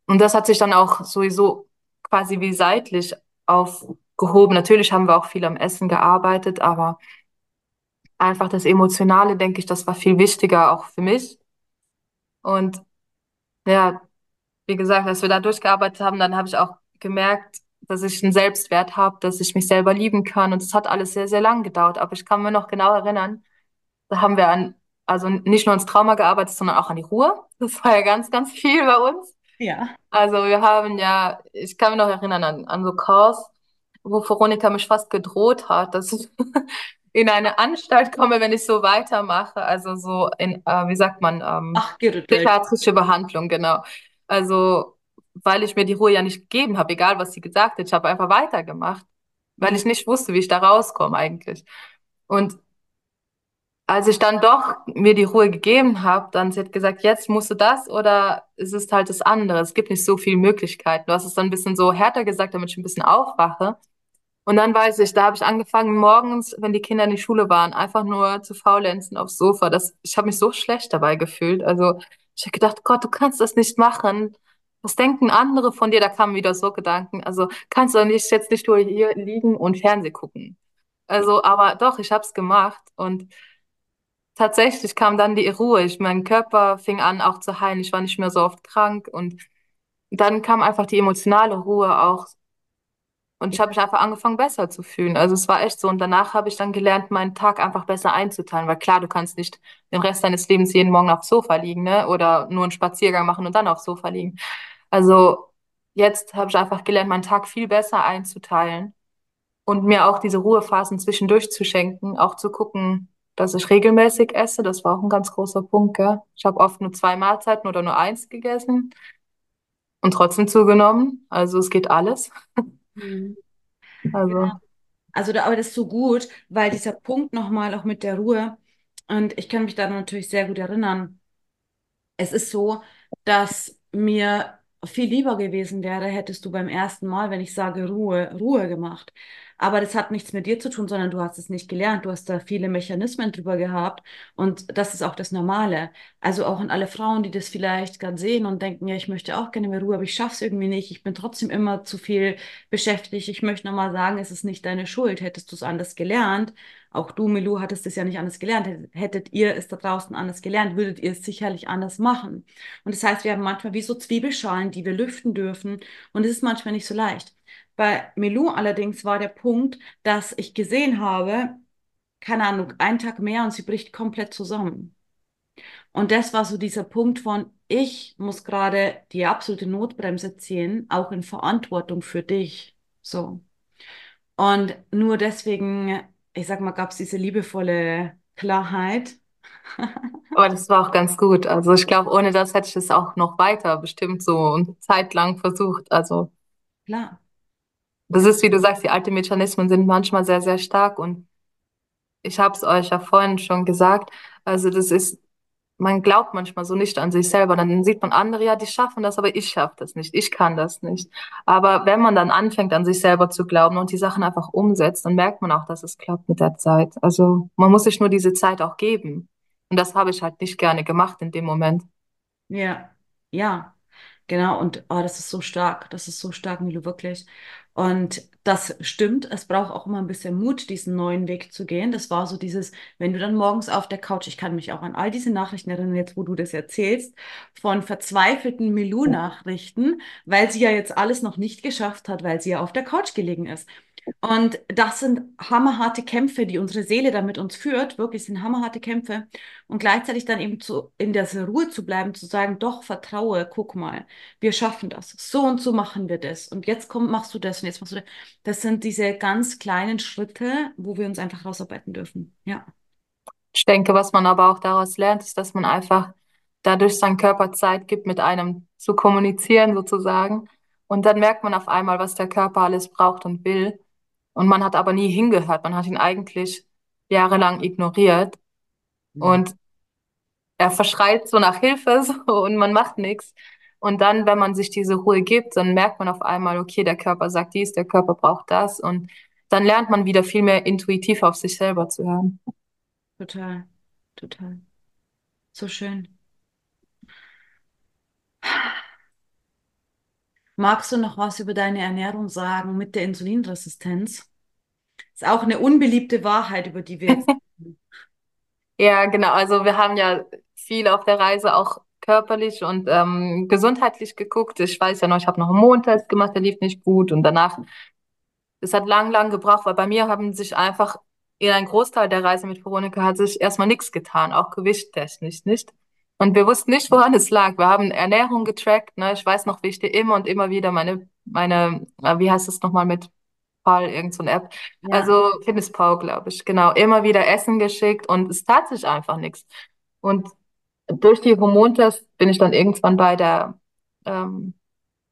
Und das hat sich dann auch sowieso quasi wie seitlich aufgehoben. Natürlich haben wir auch viel am Essen gearbeitet, aber einfach das Emotionale, denke ich, das war viel wichtiger auch für mich. Und ja, wie gesagt, als wir da durchgearbeitet haben, dann habe ich auch gemerkt, dass ich einen Selbstwert habe, dass ich mich selber lieben kann. Und es hat alles sehr, sehr lang gedauert. Aber ich kann mir noch genau erinnern, da haben wir an, also nicht nur ans Trauma gearbeitet, sondern auch an die Ruhe. Das war ja ganz, ganz viel bei uns.
Ja.
Also wir haben ja, ich kann mich noch erinnern an, an so Calls, wo Veronika mich fast gedroht hat, dass ich in eine Anstalt komme, wenn ich so weitermache. Also so in, äh, wie sagt man, ähm,
Ach,
psychiatrische Behandlung, genau. Also, weil ich mir die Ruhe ja nicht gegeben habe, egal was sie gesagt hat, ich habe einfach weitergemacht, weil ich nicht wusste, wie ich da rauskomme eigentlich. Und als ich dann doch mir die Ruhe gegeben habe, dann sie hat gesagt, jetzt musst du das oder es ist halt das andere. Es gibt nicht so viele Möglichkeiten. Du hast es dann ein bisschen so härter gesagt, damit ich ein bisschen aufwache. Und dann weiß ich, da habe ich angefangen, morgens, wenn die Kinder in die Schule waren, einfach nur zu faulenzen aufs Sofa. Das, ich habe mich so schlecht dabei gefühlt. Also ich habe gedacht, Gott, du kannst das nicht machen. was denken andere von dir? Da kamen wieder so Gedanken. Also kannst du nicht jetzt nicht nur hier liegen und Fernseh gucken. Also, aber doch, ich habe es gemacht und tatsächlich kam dann die Ruhe. Ich, mein Körper fing an auch zu heilen. Ich war nicht mehr so oft krank und dann kam einfach die emotionale Ruhe auch und ich habe mich einfach angefangen, besser zu fühlen. Also es war echt so. Und danach habe ich dann gelernt, meinen Tag einfach besser einzuteilen. Weil klar, du kannst nicht den Rest deines Lebens jeden Morgen aufs Sofa liegen, ne? Oder nur einen Spaziergang machen und dann aufs Sofa liegen. Also jetzt habe ich einfach gelernt, meinen Tag viel besser einzuteilen und mir auch diese Ruhephasen zwischendurch zu schenken, auch zu gucken, dass ich regelmäßig esse. Das war auch ein ganz großer Punkt, gell? Ich habe oft nur zwei Mahlzeiten oder nur eins gegessen und trotzdem zugenommen. Also es geht alles.
Mhm.
Also.
Genau. Also, da, aber das ist so gut, weil dieser Punkt nochmal auch mit der Ruhe, und ich kann mich da natürlich sehr gut erinnern, es ist so, dass mir viel lieber gewesen wäre, hättest du beim ersten Mal, wenn ich sage Ruhe, Ruhe gemacht. Aber das hat nichts mit dir zu tun, sondern du hast es nicht gelernt. Du hast da viele Mechanismen drüber gehabt und das ist auch das Normale. Also auch an alle Frauen, die das vielleicht gerade sehen und denken, ja, ich möchte auch gerne mehr Ruhe, aber ich schaffe es irgendwie nicht. Ich bin trotzdem immer zu viel beschäftigt. Ich möchte nochmal sagen, es ist nicht deine Schuld. Hättest du es anders gelernt, auch du, Milou, hattest es ja nicht anders gelernt. Hättet ihr es da draußen anders gelernt, würdet ihr es sicherlich anders machen. Und das heißt, wir haben manchmal wie so Zwiebelschalen, die wir lüften dürfen. Und es ist manchmal nicht so leicht. Bei Milou allerdings war der Punkt, dass ich gesehen habe, keine Ahnung, einen Tag mehr und sie bricht komplett zusammen. Und das war so dieser Punkt von, ich muss gerade die absolute Notbremse ziehen, auch in Verantwortung für dich. So. Und nur deswegen ich sag mal, gab es diese liebevolle Klarheit.
Aber das war auch ganz gut. Also ich glaube, ohne das hätte ich es auch noch weiter bestimmt so eine Zeit lang versucht. Also
Klar.
Das ist, wie du sagst, die alten Mechanismen sind manchmal sehr, sehr stark und ich habe es euch ja vorhin schon gesagt. Also das ist man glaubt manchmal so nicht an sich selber. Dann sieht man andere, ja, die schaffen das, aber ich schaffe das nicht, ich kann das nicht. Aber wenn man dann anfängt, an sich selber zu glauben und die Sachen einfach umsetzt, dann merkt man auch, dass es klappt mit der Zeit. Also man muss sich nur diese Zeit auch geben. Und das habe ich halt nicht gerne gemacht in dem Moment.
Ja, ja, genau. Und oh, das ist so stark. Das ist so stark, Milo, wirklich. Und das stimmt. Es braucht auch immer ein bisschen Mut, diesen neuen Weg zu gehen. Das war so dieses, wenn du dann morgens auf der Couch, ich kann mich auch an all diese Nachrichten erinnern, jetzt wo du das erzählst, von verzweifelten Milou-Nachrichten, weil sie ja jetzt alles noch nicht geschafft hat, weil sie ja auf der Couch gelegen ist. Und das sind hammerharte Kämpfe, die unsere Seele da mit uns führt. Wirklich sind hammerharte Kämpfe. Und gleichzeitig dann eben zu, in der Ruhe zu bleiben, zu sagen, doch, vertraue, guck mal, wir schaffen das. So und so machen wir das. Und jetzt komm, machst du das und jetzt machst du das. Das sind diese ganz kleinen Schritte, wo wir uns einfach rausarbeiten dürfen. Ja.
Ich denke, was man aber auch daraus lernt, ist, dass man einfach dadurch seinem Körper Zeit gibt, mit einem zu kommunizieren sozusagen. Und dann merkt man auf einmal, was der Körper alles braucht und will. Und man hat aber nie hingehört. Man hat ihn eigentlich jahrelang ignoriert.
Mhm.
Und er verschreit so nach Hilfe so, und man macht nichts. Und dann, wenn man sich diese Ruhe gibt, dann merkt man auf einmal, okay, der Körper sagt dies, der Körper braucht das. Und dann lernt man wieder viel mehr intuitiv auf sich selber zu hören.
Total, total. So schön. Magst du noch was über deine Ernährung sagen mit der Insulinresistenz? Ist auch eine unbeliebte Wahrheit, über die wir jetzt.
Ja, genau. Also wir haben ja viel auf der Reise auch körperlich und ähm, gesundheitlich geguckt. Ich weiß ja noch, ich habe noch einen Mondtest gemacht, der lief nicht gut und danach, es hat lang, lang gebraucht, weil bei mir haben sich einfach in einem Großteil der Reise mit Veronika hat sich erstmal nichts getan, auch gewichttechnisch nicht. Und wir wussten nicht, woran es lag. Wir haben Ernährung getrackt, ne? Ich weiß noch, wie ich dir immer und immer wieder meine, meine, äh, wie heißt es nochmal mit Pal, irgend so eine App.
Ja,
Also Fitness Pal, glaube ich. Genau. Immer wieder Essen geschickt und es tat sich einfach nichts. Und durch die Hormontests bin ich dann irgendwann bei der ähm,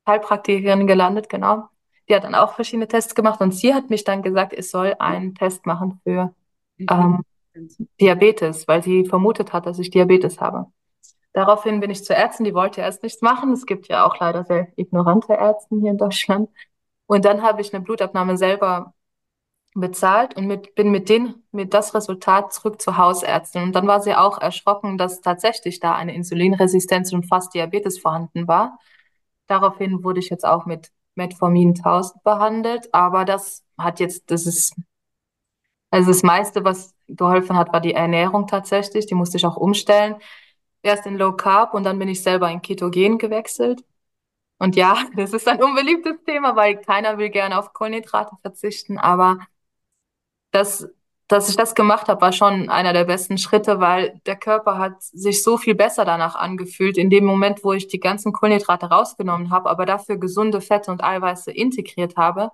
Heilpraktikerin gelandet, genau. Die hat dann auch verschiedene Tests gemacht und sie hat mich dann gesagt, ich soll einen Test machen für ähm,
Insulinresistenz.
Diabetes, weil sie vermutet hat, dass ich Diabetes habe. Daraufhin bin ich zur Ärztin, die wollte erst nichts machen. Es gibt ja auch leider sehr ignorante Ärzte hier in Deutschland. Und dann habe ich eine Blutabnahme selber bezahlt und mit, bin mit denen, mit das Resultat zurück zur Hausärztin. Und dann war sie auch erschrocken, dass tatsächlich da eine Insulinresistenz und fast Diabetes vorhanden war. daraufhin wurde ich jetzt auch mit Metformin 1000 behandelt, aber das hat jetzt, das ist, also das meiste, was geholfen hat, war die Ernährung tatsächlich. Die musste ich auch umstellen. Erst in Low Carb und dann bin ich selber in Ketogen gewechselt. Und ja, das ist ein unbeliebtes Thema, weil keiner will gerne auf Kohlenhydrate verzichten, aber das, dass ich das gemacht habe, war schon einer der besten Schritte, weil der Körper hat sich so viel besser danach angefühlt, in dem Moment, wo ich die ganzen Kohlenhydrate rausgenommen habe, aber dafür gesunde Fette und Eiweiße integriert habe,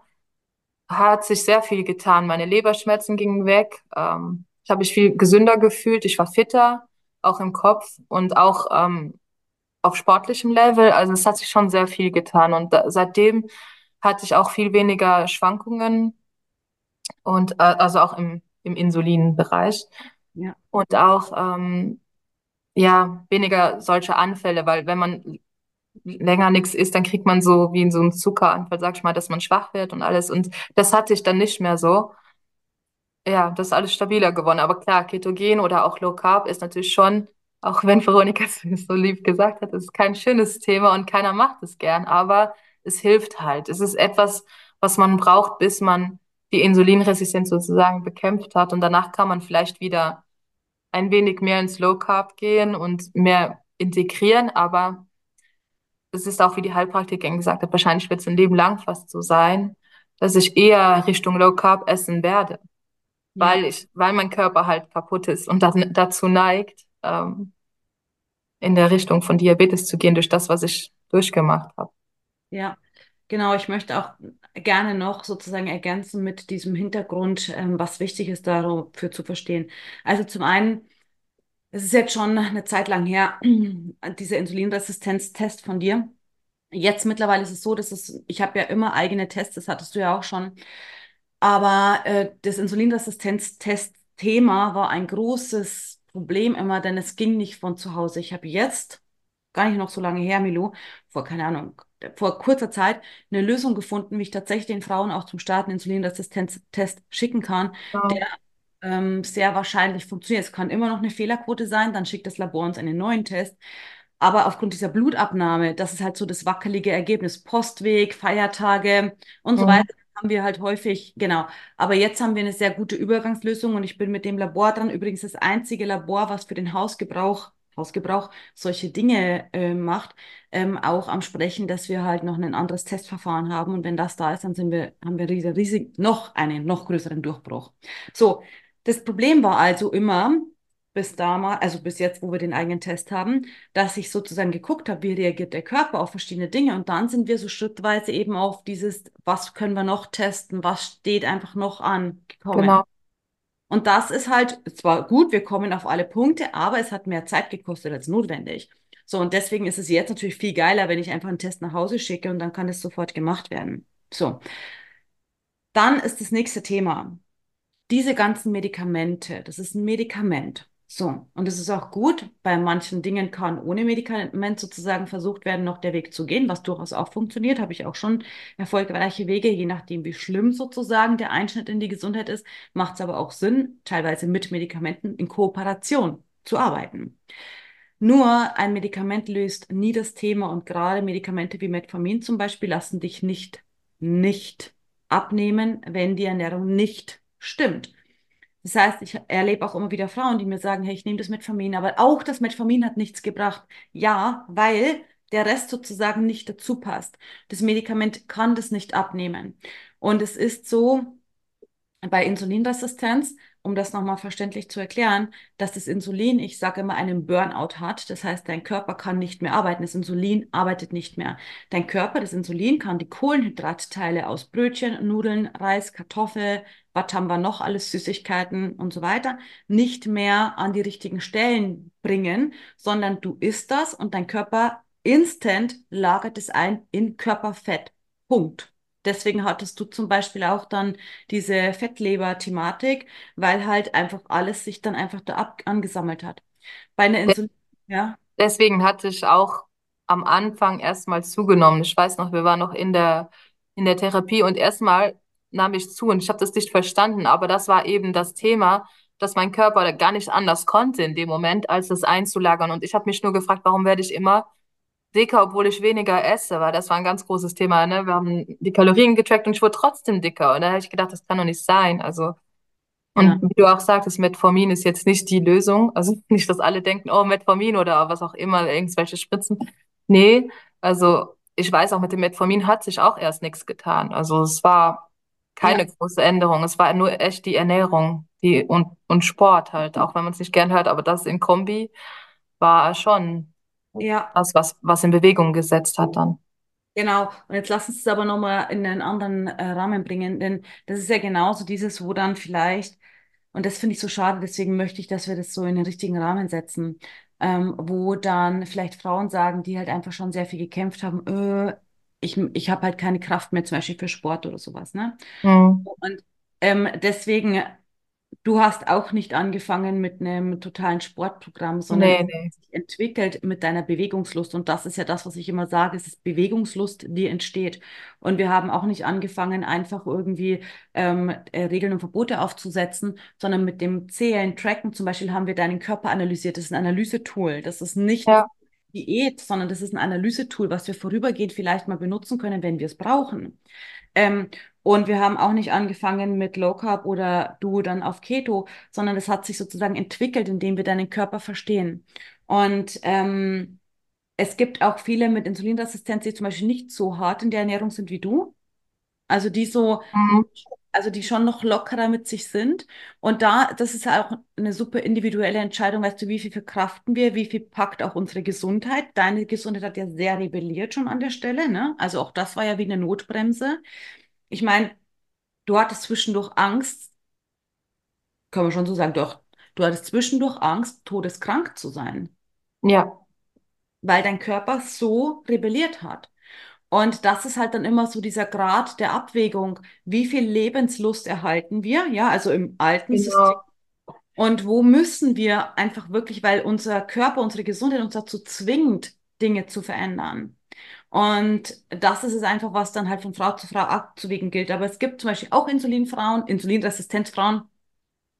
hat sich sehr viel getan. Meine Leberschmerzen gingen weg, ähm, ich habe mich viel gesünder gefühlt, ich war fitter, auch im Kopf und auch ähm, auf sportlichem Level. Also es hat sich schon sehr viel getan und da, seitdem hatte ich auch viel weniger Schwankungen und äh, also auch im, im Insulinbereich
Ja.
und auch ähm, ja weniger solche Anfälle, weil wenn man länger nichts isst, dann kriegt man so wie in so einem Zuckeranfall, sag ich mal, dass man schwach wird und alles und das hatte ich dann nicht mehr so. Ja, das ist alles stabiler geworden. Aber klar, Ketogen oder auch Low Carb ist natürlich schon, auch wenn Veronika es so lieb gesagt hat, ist kein schönes Thema und keiner macht es gern, aber es hilft halt. Es ist etwas, was man braucht, bis man die Insulinresistenz sozusagen bekämpft hat. Und danach kann man vielleicht wieder ein wenig mehr ins Low Carb gehen und mehr integrieren. Aber es ist auch, wie die Heilpraktikerin gesagt hat, wahrscheinlich wird es ein Leben lang fast so sein, dass ich eher Richtung Low Carb essen werde
Ja.
weil ich, weil mein Körper halt kaputt ist und dann dazu neigt, ähm, in der Richtung von Diabetes zu gehen durch das, was ich durchgemacht habe.
Ja, genau. Ich möchte auch gerne noch sozusagen ergänzen mit diesem Hintergrund, ähm, was wichtig ist dafür zu verstehen. Also zum einen, es ist jetzt schon eine Zeit lang her, dieser Insulinresistenztest von dir. Jetzt mittlerweile ist es so, dass es, ich habe ja immer eigene Tests, das hattest du ja auch schon. Aber äh, das Insulinresistenztest-Thema war ein großes Problem immer, denn es ging nicht von zu Hause. Ich habe jetzt, gar nicht noch so lange her, Milo, vor, keine Ahnung, vor kurzer Zeit eine Lösung gefunden, wie ich tatsächlich den Frauen auch zum Start einen Insulinresistenztest schicken kann, der ähm, sehr wahrscheinlich funktioniert. Es kann immer noch eine Fehlerquote sein, dann schickt das Labor uns einen neuen Test. Aber aufgrund dieser Blutabnahme, das ist halt so das wackelige Ergebnis, Postweg, Feiertage und so
Mhm.
weiter, haben wir halt häufig, genau. Aber jetzt haben wir eine sehr gute Übergangslösung und ich bin mit dem Labor dran. Übrigens das einzige Labor, was für den Hausgebrauch, Hausgebrauch solche Dinge äh, macht, ähm, auch am Sprechen, dass wir halt noch ein anderes Testverfahren haben. Und wenn das da ist, dann sind wir, haben wir riesig, riesig noch einen noch größeren Durchbruch. So, das Problem war also immer, bis damals, also bis jetzt, wo wir den eigenen Test haben, dass ich sozusagen geguckt habe, wie reagiert der Körper auf verschiedene Dinge. Und dann sind wir so schrittweise eben auf dieses, was können wir noch testen, was steht einfach noch an, gekommen.
Genau.
Und das ist halt zwar gut, wir kommen auf alle Punkte, aber es hat mehr Zeit gekostet als notwendig. So, und deswegen ist es jetzt natürlich viel geiler, wenn ich einfach einen Test nach Hause schicke und dann kann es sofort gemacht werden. So. Dann ist das nächste Thema. Diese ganzen Medikamente, das ist ein Medikament. So, und es ist auch gut, bei manchen Dingen kann ohne Medikament sozusagen versucht werden, noch der Weg zu gehen, was durchaus auch funktioniert. Habe ich auch schon erfolgreiche Wege, je nachdem, wie schlimm sozusagen der Einschnitt in die Gesundheit ist, macht es aber auch Sinn, teilweise mit Medikamenten in Kooperation zu arbeiten. Nur ein Medikament löst nie das Thema und gerade Medikamente wie Metformin zum Beispiel lassen dich nicht, nicht abnehmen, wenn die Ernährung nicht stimmt. Das heißt, ich erlebe auch immer wieder Frauen, die mir sagen, hey, ich nehme das Metformin, aber auch das Metformin hat nichts gebracht. Ja, weil der Rest sozusagen nicht dazu passt. Das Medikament kann das nicht abnehmen. Und es ist so, bei Insulinresistenz, um das nochmal verständlich zu erklären, dass das Insulin, ich sage immer, einen Burnout hat. Das heißt, dein Körper kann nicht mehr arbeiten. Das Insulin arbeitet nicht mehr. Dein Körper, das Insulin, kann die Kohlenhydratteile aus Brötchen, Nudeln, Reis, Kartoffel, was haben wir noch, alles Süßigkeiten und so weiter, nicht mehr an die richtigen Stellen bringen, sondern du isst das und dein Körper instant lagert es ein in Körperfett. Punkt. Deswegen hattest du zum Beispiel auch dann diese Fettleber-Thematik, weil halt einfach alles sich dann einfach da ab angesammelt hat. Bei einer Insulin, ja,
Deswegen hatte ich auch am Anfang erstmal zugenommen. Ich weiß noch, wir waren noch in der, in der Therapie und erstmal nahm ich zu und ich habe das nicht verstanden, aber das war eben das Thema, dass mein Körper gar nicht anders konnte in dem Moment, als das einzulagern. Und ich habe mich nur gefragt, warum werde ich immer dicker, obwohl ich weniger esse, weil das war ein ganz großes Thema, ne? Wir haben die Kalorien getrackt und ich wurde trotzdem dicker. Und da habe ich gedacht, das kann doch nicht sein. Also,
Ja.
und wie du auch sagtest, Metformin ist jetzt nicht die Lösung. Also nicht, dass alle denken, oh, Metformin oder was auch immer, irgendwelche Spritzen. Nee, also ich weiß auch, mit dem Metformin hat sich auch erst nichts getan. Also es war
Ja,
keine große Änderung. Es war nur echt die Ernährung, die und, und Sport halt, auch wenn man es nicht gern hört, aber das in Kombi war schon
ja.
das, was, was in Bewegung gesetzt hat dann.
Genau, und jetzt lass uns es aber nochmal in einen anderen äh, Rahmen bringen, denn das ist ja genauso dieses, wo dann vielleicht, und das finde ich so schade, deswegen möchte ich, dass wir das so in den richtigen Rahmen setzen, ähm, wo dann vielleicht Frauen sagen, die halt einfach schon sehr viel gekämpft haben, äh, ich, ich habe halt keine Kraft mehr, zum Beispiel für Sport oder sowas, ne?
Mhm.
Und ähm, deswegen Du hast auch nicht angefangen mit einem totalen Sportprogramm, sondern
Nee, nee.
sich entwickelt mit deiner Bewegungslust. Und das ist ja das, was ich immer sage, es ist Bewegungslust, die entsteht. Und wir haben auch nicht angefangen, einfach irgendwie ähm, äh, Regeln und Verbote aufzusetzen, sondern mit dem Zählen, Tracken zum Beispiel haben wir deinen Körper analysiert. Das ist ein Analysetool. Das ist nicht
Ja.
Diät, sondern das ist ein Analysetool, was wir vorübergehend vielleicht mal benutzen können, wenn wir es brauchen. Ähm, und wir haben auch nicht angefangen mit Low Carb oder du dann auf Keto, sondern es hat sich sozusagen entwickelt, indem wir deinen Körper verstehen. Und ähm, es gibt auch viele mit Insulinresistenz, die zum Beispiel nicht so hart in der Ernährung sind wie du. Also die so,
Mhm.
Also die schon noch lockerer mit sich sind. Und da, das ist ja auch eine super individuelle Entscheidung, weißt du, wie viel verkraften wir, wie viel packt auch unsere Gesundheit. Deine Gesundheit hat ja sehr rebelliert schon an der Stelle, ne? Also auch das war ja wie eine Notbremse. Ich meine, du hattest zwischendurch Angst, kann man schon so sagen, doch, du hattest zwischendurch Angst, todeskrank zu sein,
Ja,
weil dein Körper so rebelliert hat. Und das ist halt dann immer so dieser Grad der Abwägung, wie viel Lebenslust erhalten wir, ja, also im alten System.
genau.
Und wo müssen wir einfach wirklich, weil unser Körper, unsere Gesundheit uns dazu zwingt, Dinge zu verändern. Und das ist es einfach, was dann halt von Frau zu Frau abzuwägen gilt. Aber es gibt zum Beispiel auch Insulinfrauen, Insulinresistenzfrauen,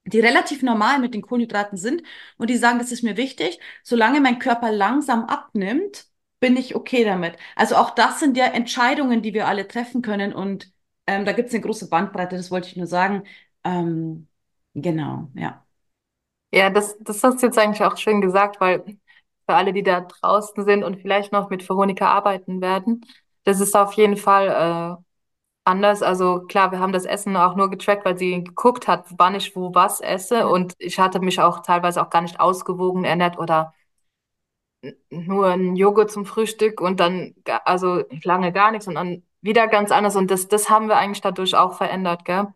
die relativ normal mit den Kohlenhydraten sind und die sagen, das ist mir wichtig. Solange mein Körper langsam abnimmt, bin ich okay damit. Also auch das sind ja Entscheidungen, die wir alle treffen können. Und ähm, da gibt es eine große Bandbreite, das wollte ich nur sagen. Ähm, genau, ja.
Ja, das, das hast du jetzt eigentlich auch schön gesagt, weil für alle, die da draußen sind und vielleicht noch mit Veronika arbeiten werden, das ist auf jeden Fall äh, anders. Also klar, wir haben das Essen auch nur getrackt, weil sie geguckt hat, wann ich wo was esse. Und ich hatte mich auch teilweise auch gar nicht ausgewogen ernährt oder nur ein Joghurt zum Frühstück und dann also lange gar nichts und dann wieder ganz anders. Und das, das haben wir eigentlich dadurch auch verändert, gell?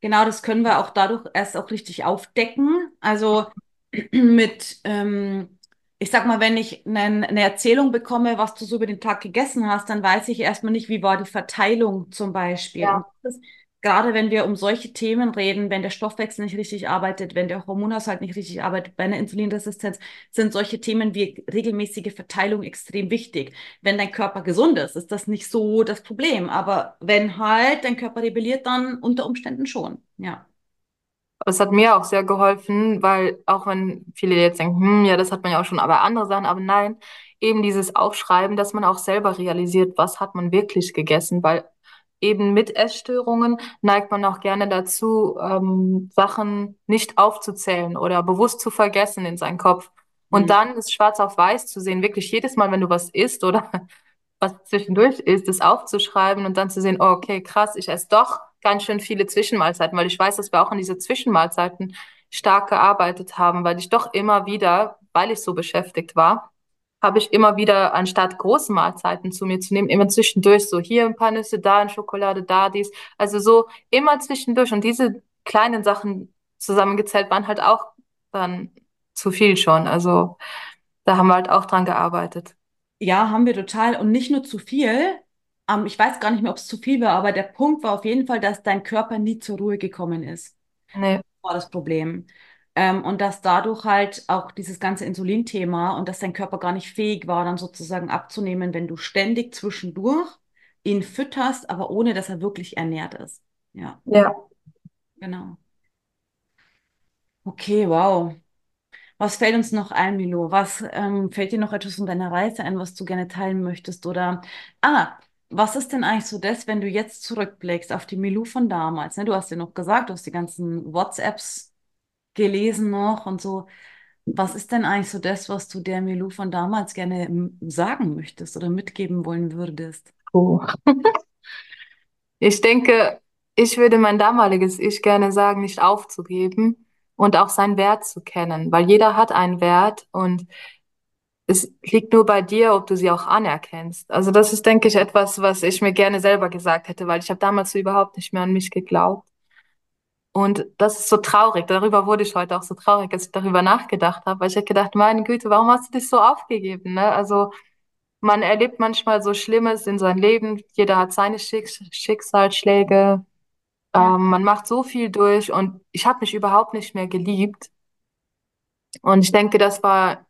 Genau, das können wir auch dadurch erst auch richtig aufdecken. Also mit, ähm, ich sag mal, wenn ich nen- eine Erzählung bekomme, was du so über den Tag gegessen hast, dann weiß ich erstmal nicht, wie war die Verteilung zum Beispiel.
Ja.
das gerade wenn wir um solche Themen reden, wenn der Stoffwechsel nicht richtig arbeitet, wenn der Hormonhaushalt nicht richtig arbeitet, bei einer Insulinresistenz, sind solche Themen wie regelmäßige Verteilung extrem wichtig. Wenn dein Körper gesund ist, ist das nicht so das Problem. Aber wenn halt dein Körper rebelliert, dann unter Umständen schon. Ja.
Es hat mir auch sehr geholfen, weil auch wenn viele jetzt denken, hm, ja, das hat man ja auch schon, aber andere Sachen, aber nein, eben dieses Aufschreiben, dass man auch selber realisiert, was hat man wirklich gegessen, weil eben mit Essstörungen neigt man auch gerne dazu, ähm, Sachen nicht aufzuzählen oder bewusst zu vergessen in seinen Kopf. Und
Hm.
dann ist schwarz auf weiß zu sehen, wirklich jedes Mal, wenn du was isst oder was zwischendurch ist, das aufzuschreiben und dann zu sehen, oh, okay, krass, ich esse doch ganz schön viele Zwischenmahlzeiten, weil ich weiß, dass wir auch an diese Zwischenmahlzeiten stark gearbeitet haben, weil ich doch immer wieder, weil ich so beschäftigt war, habe ich immer wieder, anstatt große Mahlzeiten zu mir zu nehmen, immer zwischendurch so hier ein paar Nüsse, da ein Schokolade, da dies. Also so immer zwischendurch. Und diese kleinen Sachen zusammengezählt waren halt auch dann zu viel schon. Also da haben wir halt auch dran gearbeitet.
Ja, haben wir total. Und nicht nur zu viel. Ähm, ich weiß gar nicht mehr, ob es zu viel war, aber der Punkt war auf jeden Fall, dass dein Körper nie zur Ruhe gekommen ist.
Nee.
War das Problem. Ähm, und dass dadurch halt auch dieses ganze Insulinthema und dass dein Körper gar nicht fähig war, dann sozusagen abzunehmen, wenn du ständig zwischendurch ihn fütterst, aber ohne dass er wirklich ernährt ist. Ja,
Ja.
genau. Okay, wow. Was fällt uns noch ein, Milo? Was ähm, fällt dir noch etwas von deiner Reise ein, was du gerne teilen möchtest? Oder, ah, was ist denn eigentlich so das, wenn du jetzt zurückblickst auf die Milou von damals? Ne? Du hast ja noch gesagt, du hast die ganzen WhatsApps gelesen noch und so. Was ist denn eigentlich so das, was du der Milou von damals gerne m- sagen möchtest oder mitgeben wollen würdest?
Oh. Ich denke, ich würde mein damaliges Ich gerne sagen, nicht aufzugeben und auch seinen Wert zu kennen, weil jeder hat einen Wert und es liegt nur bei dir, ob du sie auch anerkennst. Also das ist, denke ich, etwas, was ich mir gerne selber gesagt hätte, weil ich habe damals so überhaupt nicht mehr an mich geglaubt. Und das ist so traurig. Darüber wurde ich heute auch so traurig, als ich darüber nachgedacht habe, weil ich habe gedacht, meine Güte, warum hast du dich so aufgegeben, ne? Also man erlebt manchmal so Schlimmes in seinem Leben. Jeder hat seine Schicks Schicksalsschläge. Ähm, man macht so viel durch und ich habe mich überhaupt nicht mehr geliebt. Und ich denke, das war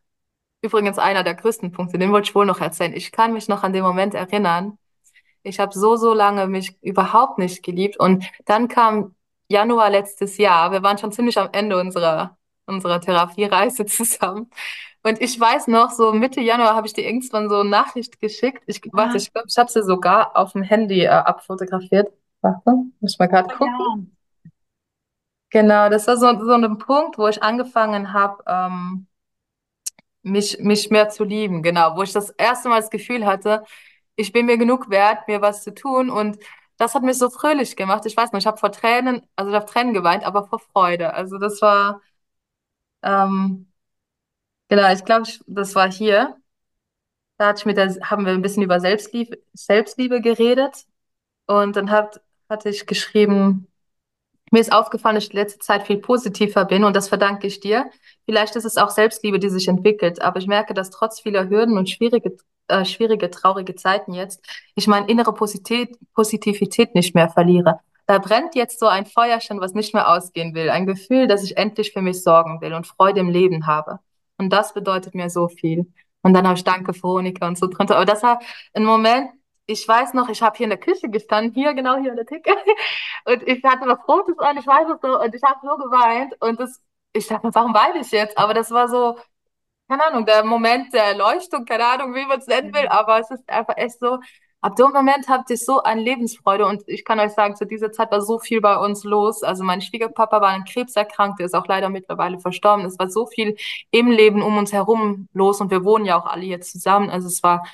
übrigens einer der größten Punkte, den wollte ich wohl noch erzählen. Ich kann mich noch an den Moment erinnern. Ich habe so, so lange mich überhaupt nicht geliebt. Und dann kam Januar letztes Jahr. Wir waren schon ziemlich am Ende unserer, unserer Therapiereise zusammen. Und ich weiß noch, so Mitte Januar habe ich dir irgendwann so eine Nachricht geschickt. Ich, warte,
Ah,
ich glaube, ich habe sie sogar auf dem Handy äh, abfotografiert. Warte, muss ich mal gerade gucken.
ja.
Genau, das war so, so ein Punkt, wo ich angefangen habe, ähm, mich, mich mehr zu lieben. Genau, wo ich das erste Mal das Gefühl hatte, ich bin mir genug wert, mir was zu tun. Und das hat mich so fröhlich gemacht. Ich weiß nicht, ich habe vor Tränen, also ich habe Tränen geweint, aber vor Freude. Also das war, ähm, genau, ich glaube, das war hier. Da hatte ich mit der, haben wir ein bisschen über Selbstliebe, Selbstliebe geredet. Und dann hat, hatte ich geschrieben, Mir ist aufgefallen, dass ich die letzte Zeit viel positiver bin und das verdanke ich dir. Vielleicht ist es auch Selbstliebe, die sich entwickelt, aber ich merke, dass trotz vieler Hürden und schwierige, äh, schwierige, traurige Zeiten jetzt, ich meine innere Positivität, Positivität nicht mehr verliere. Da brennt jetzt so ein Feuerchen, was nicht mehr ausgehen will. Ein Gefühl, dass ich endlich für mich sorgen will und Freude im Leben habe. Und das bedeutet mir so viel. Und dann habe ich Danke, Veronika und so drunter. Aber das war ein Moment, ich weiß noch, ich habe hier in der Küche gestanden, hier genau hier an der Theke. Und ich hatte was Rotes an, ich weiß es so, und ich habe nur geweint. Und das, ich dachte, warum weine ich jetzt? Aber das war so, keine Ahnung, der Moment der Erleuchtung, keine Ahnung, wie man es nennen will, aber es ist einfach echt so, ab dem Moment hatte ich so eine Lebensfreude und ich kann euch sagen, zu dieser Zeit war so viel bei uns los. Also mein Schwiegerpapa war an Krebs erkrankt, der ist auch leider mittlerweile verstorben. Es war so viel im Leben um uns herum los und wir wohnen ja auch alle jetzt zusammen. Also es war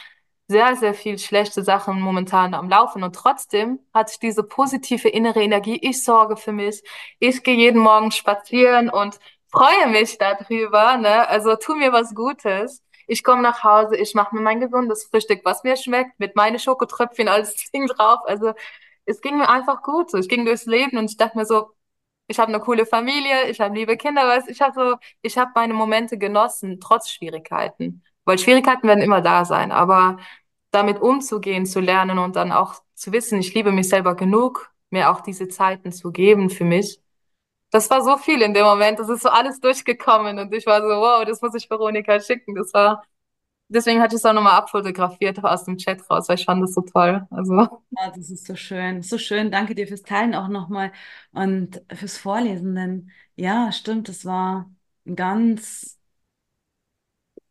sehr, sehr viel schlechte Sachen momentan am Laufen. Und trotzdem hatte ich diese positive innere Energie. Ich sorge für mich. Ich gehe jeden Morgen spazieren und freue mich darüber. Ne? Also tu mir was Gutes. Ich komme nach Hause, ich mache mir mein gesundes Frühstück, was mir schmeckt, mit meinen Schokotröpfchen, alles Ding drauf. Also es ging mir einfach gut. So. Ich ging durchs Leben und ich dachte mir so, ich habe eine coole Familie, ich habe liebe Kinder, weißt, ich habe so, ich habe meine Momente genossen, trotz Schwierigkeiten. Weil Schwierigkeiten werden immer da sein, aber damit umzugehen, zu lernen und dann auch zu wissen, ich liebe mich selber genug, mir auch diese Zeiten zu geben für mich. Das war so viel in dem Moment, das ist so alles durchgekommen und ich war so, wow, das muss ich Veronika schicken. Das war, deswegen hatte ich es auch nochmal abfotografiert aus dem Chat raus, weil ich fand das so toll. Also,
Ah, das ist so schön. So schön. Danke dir fürs Teilen auch nochmal und fürs Vorlesen. Denn ja, stimmt, das war ein ganz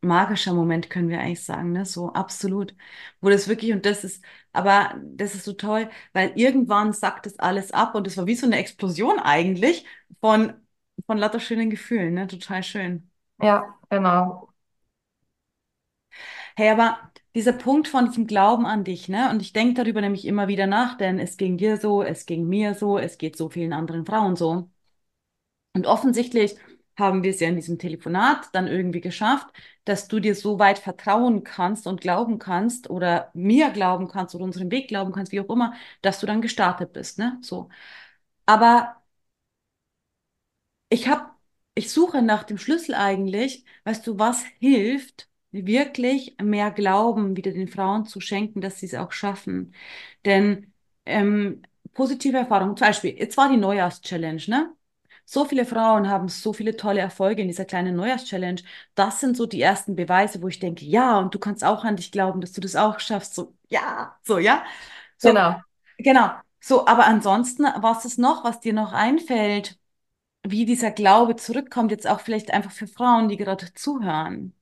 magischer Moment, können wir eigentlich sagen, ne? So absolut. Wo das wirklich, und das ist, aber das ist so toll, weil irgendwann sackt das alles ab und es war wie so eine Explosion eigentlich von, von lauter schönen Gefühlen, ne? Total schön.
ja, genau.
Hey, aber dieser Punkt von diesem Glauben an dich, ne? Und ich denke darüber nämlich immer wieder nach, denn es ging dir so, es ging mir so, es geht so vielen anderen Frauen so. Und offensichtlich haben wir es ja in diesem Telefonat dann irgendwie geschafft, dass du dir so weit vertrauen kannst und glauben kannst oder mir glauben kannst oder unserem Weg glauben kannst, wie auch immer, dass du dann gestartet bist, ne? So. Aber ich habe, ich suche nach dem Schlüssel eigentlich, weißt du, was hilft, wirklich mehr Glauben wieder den Frauen zu schenken, dass sie es auch schaffen. Denn ähm, positive Erfahrungen, zum Beispiel, jetzt war die Neujahrs-Challenge, ne? So viele Frauen haben so viele tolle Erfolge in dieser kleinen Neujahrs-Challenge. Das sind so die ersten Beweise, wo ich denke, ja, und du kannst auch an dich glauben, dass du das auch schaffst. So, ja, so, ja. So,
Genau.
genau. So, aber ansonsten, was ist noch, was dir noch einfällt? wie dieser Glaube zurückkommt, jetzt auch vielleicht einfach für Frauen, die gerade zuhören.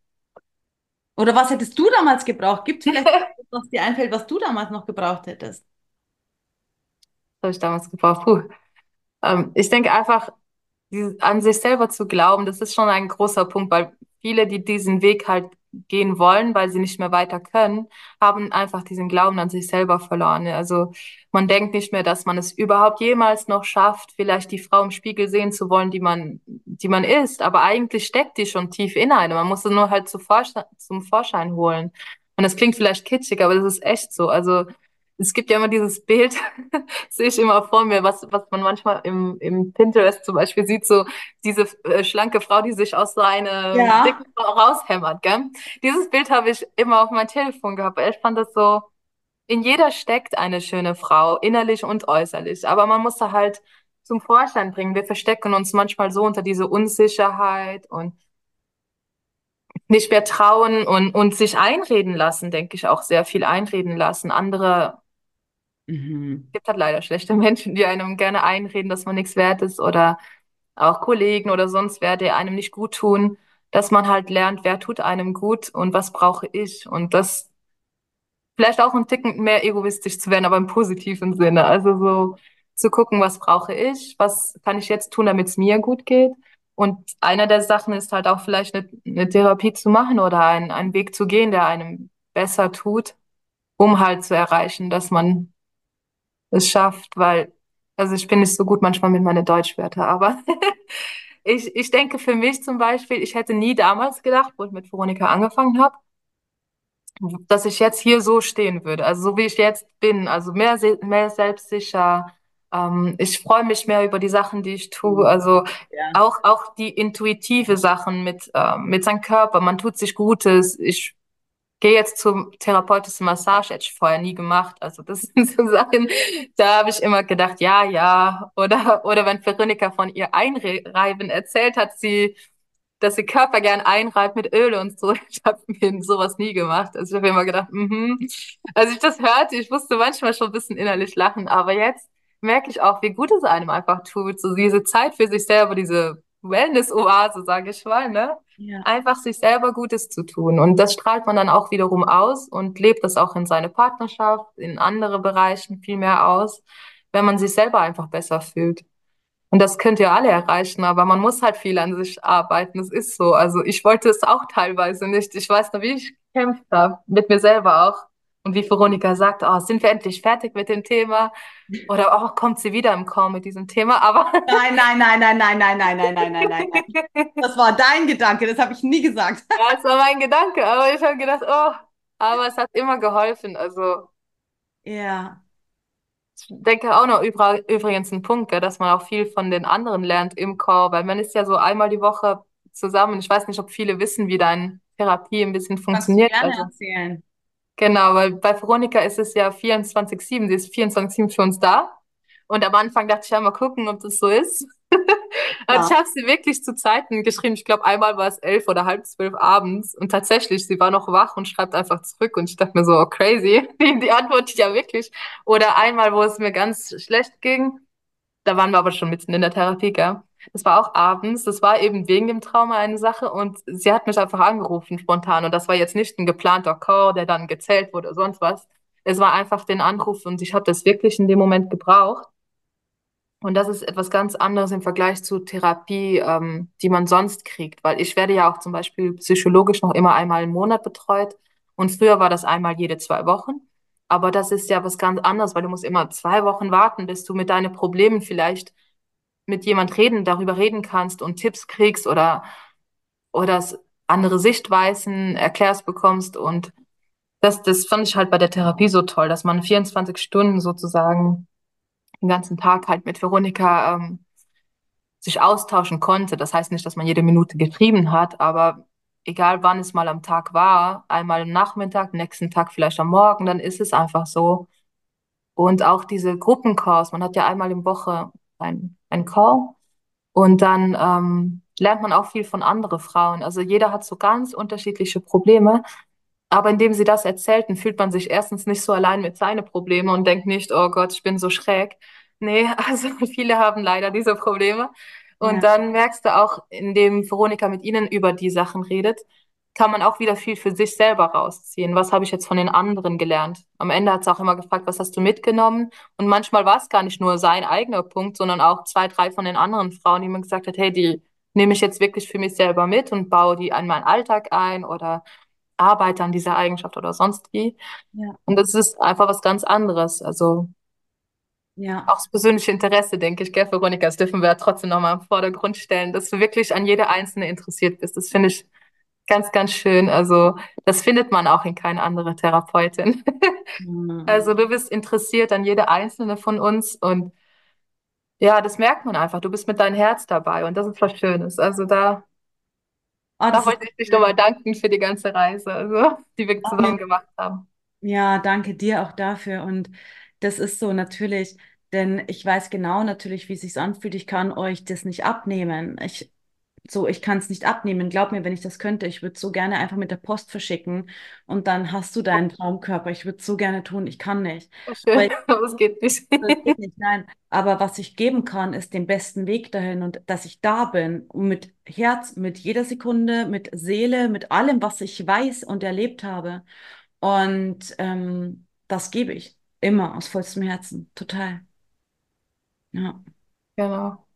Oder was hättest du damals gebraucht? Gibt es vielleicht etwas, was dir einfällt, was du damals noch gebraucht hättest?
habe ich damals gebraucht? Puh. Ähm, ich denke einfach, an sich selber zu glauben, das ist schon ein großer Punkt, weil viele, die diesen Weg halt gehen wollen, weil sie nicht mehr weiter können, haben einfach diesen Glauben an sich selber verloren. Also man denkt nicht mehr, dass man es überhaupt jemals noch schafft, vielleicht die Frau im Spiegel sehen zu wollen, die man, die man ist. Aber eigentlich steckt die schon tief in einem. Man muss es nur halt zu Vorschein, zum Vorschein holen. Und das klingt vielleicht kitschig, aber das ist echt so. Also es gibt ja immer dieses Bild, sehe ich immer vor mir, was, was man manchmal im, im Pinterest zum Beispiel sieht, so diese äh, schlanke Frau, die sich aus so einer
Ja.
dicken Frau raushämmert, gell? Dieses Bild habe ich immer auf mein Telefon gehabt, weil ich fand das so, in jeder steckt eine schöne Frau, innerlich und äußerlich, aber man muss da halt zum Vorschein bringen. Wir verstecken uns manchmal so unter diese Unsicherheit und nicht mehr trauen und, und sich einreden lassen, denke ich auch sehr viel einreden lassen. Andere
Mhm.
gibt halt leider schlechte Menschen, die einem gerne einreden, dass man nichts wert ist oder auch Kollegen oder sonst wer, die einem nicht gut tun, dass man halt lernt, wer tut einem gut und was brauche ich und das vielleicht auch ein Ticken mehr egoistisch zu werden, aber im positiven Sinne. Also so zu gucken, was brauche ich, was kann ich jetzt tun, damit es mir gut geht. Und einer der Sachen ist halt auch vielleicht eine, eine Therapie zu machen oder ein, einen Weg zu gehen, der einem besser tut, um halt zu erreichen, dass man es schafft, weil, also ich bin nicht so gut manchmal mit meinen Deutschwörtern, aber ich, ich denke für mich zum Beispiel, ich hätte nie damals gedacht, wo ich mit Veronika angefangen habe, dass ich jetzt hier so stehen würde, also so wie ich jetzt bin, also mehr, mehr selbstsicher. Ähm, ich freue mich mehr über die Sachen, die ich tue, also
Ja.
auch, auch die intuitive Sachen mit, ähm, mit seinem Körper. Man tut sich Gutes. Ich gehe jetzt zum therapeutischen Massage, hätte ich vorher nie gemacht. Also das sind so Sachen, da habe ich immer gedacht, ja, ja. Oder, oder wenn Veronika von ihr Einreiben erzählt hat, sie, dass sie Körper gern einreibt mit Öl und so. Ich habe mir sowas nie gemacht. Also ich habe immer gedacht, mhm. Als ich das hörte, ich musste manchmal schon ein bisschen innerlich lachen, aber jetzt merke ich auch, wie gut es einem einfach tut. So diese Zeit für sich selber, diese Wellness-Oase, sage ich mal, ne?
Ja.
einfach sich selber Gutes zu tun. Und das strahlt man dann auch wiederum aus und lebt das auch in seine Partnerschaft, in andere Bereichen viel mehr aus, wenn man sich selber einfach besser fühlt. Und das könnt ihr alle erreichen, aber man muss halt viel an sich arbeiten. Das ist so. Also ich wollte es auch teilweise nicht. Ich weiß noch, wie ich gekämpft habe, mit mir selber auch. Und wie Veronika sagt, oh, sind wir endlich fertig mit dem Thema? Oder oh, kommt sie wieder im Call mit diesem Thema? Aber
Nein, nein, nein, nein, nein, nein, nein, nein, nein, nein, nein. Das war dein Gedanke, das habe ich nie gesagt.
Ja, es war mein Gedanke, aber ich habe gedacht, oh, aber es hat immer geholfen. Also
Ja,
ich denke auch noch übrigens ein Punkt, gell, dass man auch viel von den anderen lernt im Chor, weil man ist ja so einmal die Woche zusammen. Ich weiß nicht, ob viele wissen, wie deine Therapie ein bisschen
kannst du
funktioniert.
gerne
Also
erzählen.
Genau, weil bei Veronika ist es ja 24/7, sie ist 24/7 für uns da. Und am Anfang dachte ich ja mal gucken, ob das so ist.
Ja.
ich habe sie wirklich zu Zeiten geschrieben. Ich glaube, einmal war es elf oder halb zwölf abends. Und tatsächlich, sie war noch wach und schreibt einfach zurück. Und ich dachte mir so, oh, crazy. Die antwortet ja wirklich. Oder einmal, wo es mir ganz schlecht ging. Da waren wir aber schon mitten in der Therapie, gell? Das war auch abends. Das war eben wegen dem Trauma eine Sache. Und sie hat mich einfach angerufen spontan. Und das war jetzt nicht ein geplanter Call, der dann gezählt wurde oder sonst was. Es war einfach den Anruf und ich habe das wirklich in dem Moment gebraucht. Und das ist etwas ganz anderes im Vergleich zu Therapie, ähm, die man sonst kriegt. Weil ich werde ja auch zum Beispiel psychologisch noch immer einmal im Monat betreut. Und früher war das einmal jede zwei Wochen. Aber das ist ja was ganz anderes, weil du musst immer zwei Wochen warten, bis du mit deinen Problemen vielleicht mit jemand reden, darüber reden kannst und Tipps kriegst oder, oder andere Sichtweisen erklärst bekommst. Und das, das fand ich halt bei der Therapie so toll, dass man 24 Stunden sozusagen den ganzen Tag halt mit Veronika ähm, sich austauschen konnte. Das heißt nicht, dass man jede Minute geschrieben hat, aber egal wann es mal am Tag war, einmal am Nachmittag, nächsten Tag vielleicht am Morgen, dann ist es einfach so. Und auch diese Gruppencalls, man hat ja einmal im Woche ein, ein Call und dann ähm, lernt man auch viel von anderen Frauen. Also jeder hat so ganz unterschiedliche Probleme. Aber indem sie das erzählten, fühlt man sich erstens nicht so allein mit seinen Problemen und denkt nicht, oh Gott, ich bin so schräg. Nee, also viele haben leider diese Probleme. Und dann merkst du auch, indem Veronika mit ihnen über die Sachen redet, kann man auch wieder viel für sich selber rausziehen. Was habe ich jetzt von den anderen gelernt? Am Ende hat sie auch immer gefragt, was hast du mitgenommen? Und manchmal war es gar nicht nur sein eigener Punkt, sondern auch zwei, drei von den anderen Frauen, die mir gesagt hat, hey, die nehme ich jetzt wirklich für mich selber mit und baue die an meinen Alltag ein oder arbeite an dieser Eigenschaft oder sonst wie.
Ja.
Und das ist einfach was ganz anderes. Also
Ja.
auch das persönliche Interesse, denke ich, gell, Veronika, das dürfen wir ja trotzdem nochmal im Vordergrund stellen, dass du wirklich an jede Einzelne interessiert bist. Das finde ich ganz, ganz schön. Also das findet man auch in keine andere Therapeutin.
Mhm.
Also du bist interessiert an jede Einzelne von uns und ja, das merkt man einfach. Du bist mit deinem Herz dabei und das ist was Schönes. Also da,
Oh,
da wollte ich dich nochmal danken für die ganze Reise, also, die wir zusammen gemacht haben.
Ja, danke dir auch dafür. Und das ist so natürlich, denn ich weiß genau natürlich, wie es sich anfühlt. Ich kann euch das nicht abnehmen. Ich, so, ich kann es nicht abnehmen. Glaub mir, wenn ich das könnte, ich würde so gerne einfach mit der Post verschicken und dann hast du deinen Traumkörper. Ich würde so gerne tun. Ich kann nicht. Aber
Schön, aber es geht nicht.
das geht nicht, nein. Aber was ich geben kann, ist den besten Weg dahin und dass ich da bin mit Herz, mit jeder Sekunde, mit Seele, mit allem, was ich weiß und erlebt habe. Und ähm, das gebe ich immer aus vollstem Herzen, total. Ja.
Genau.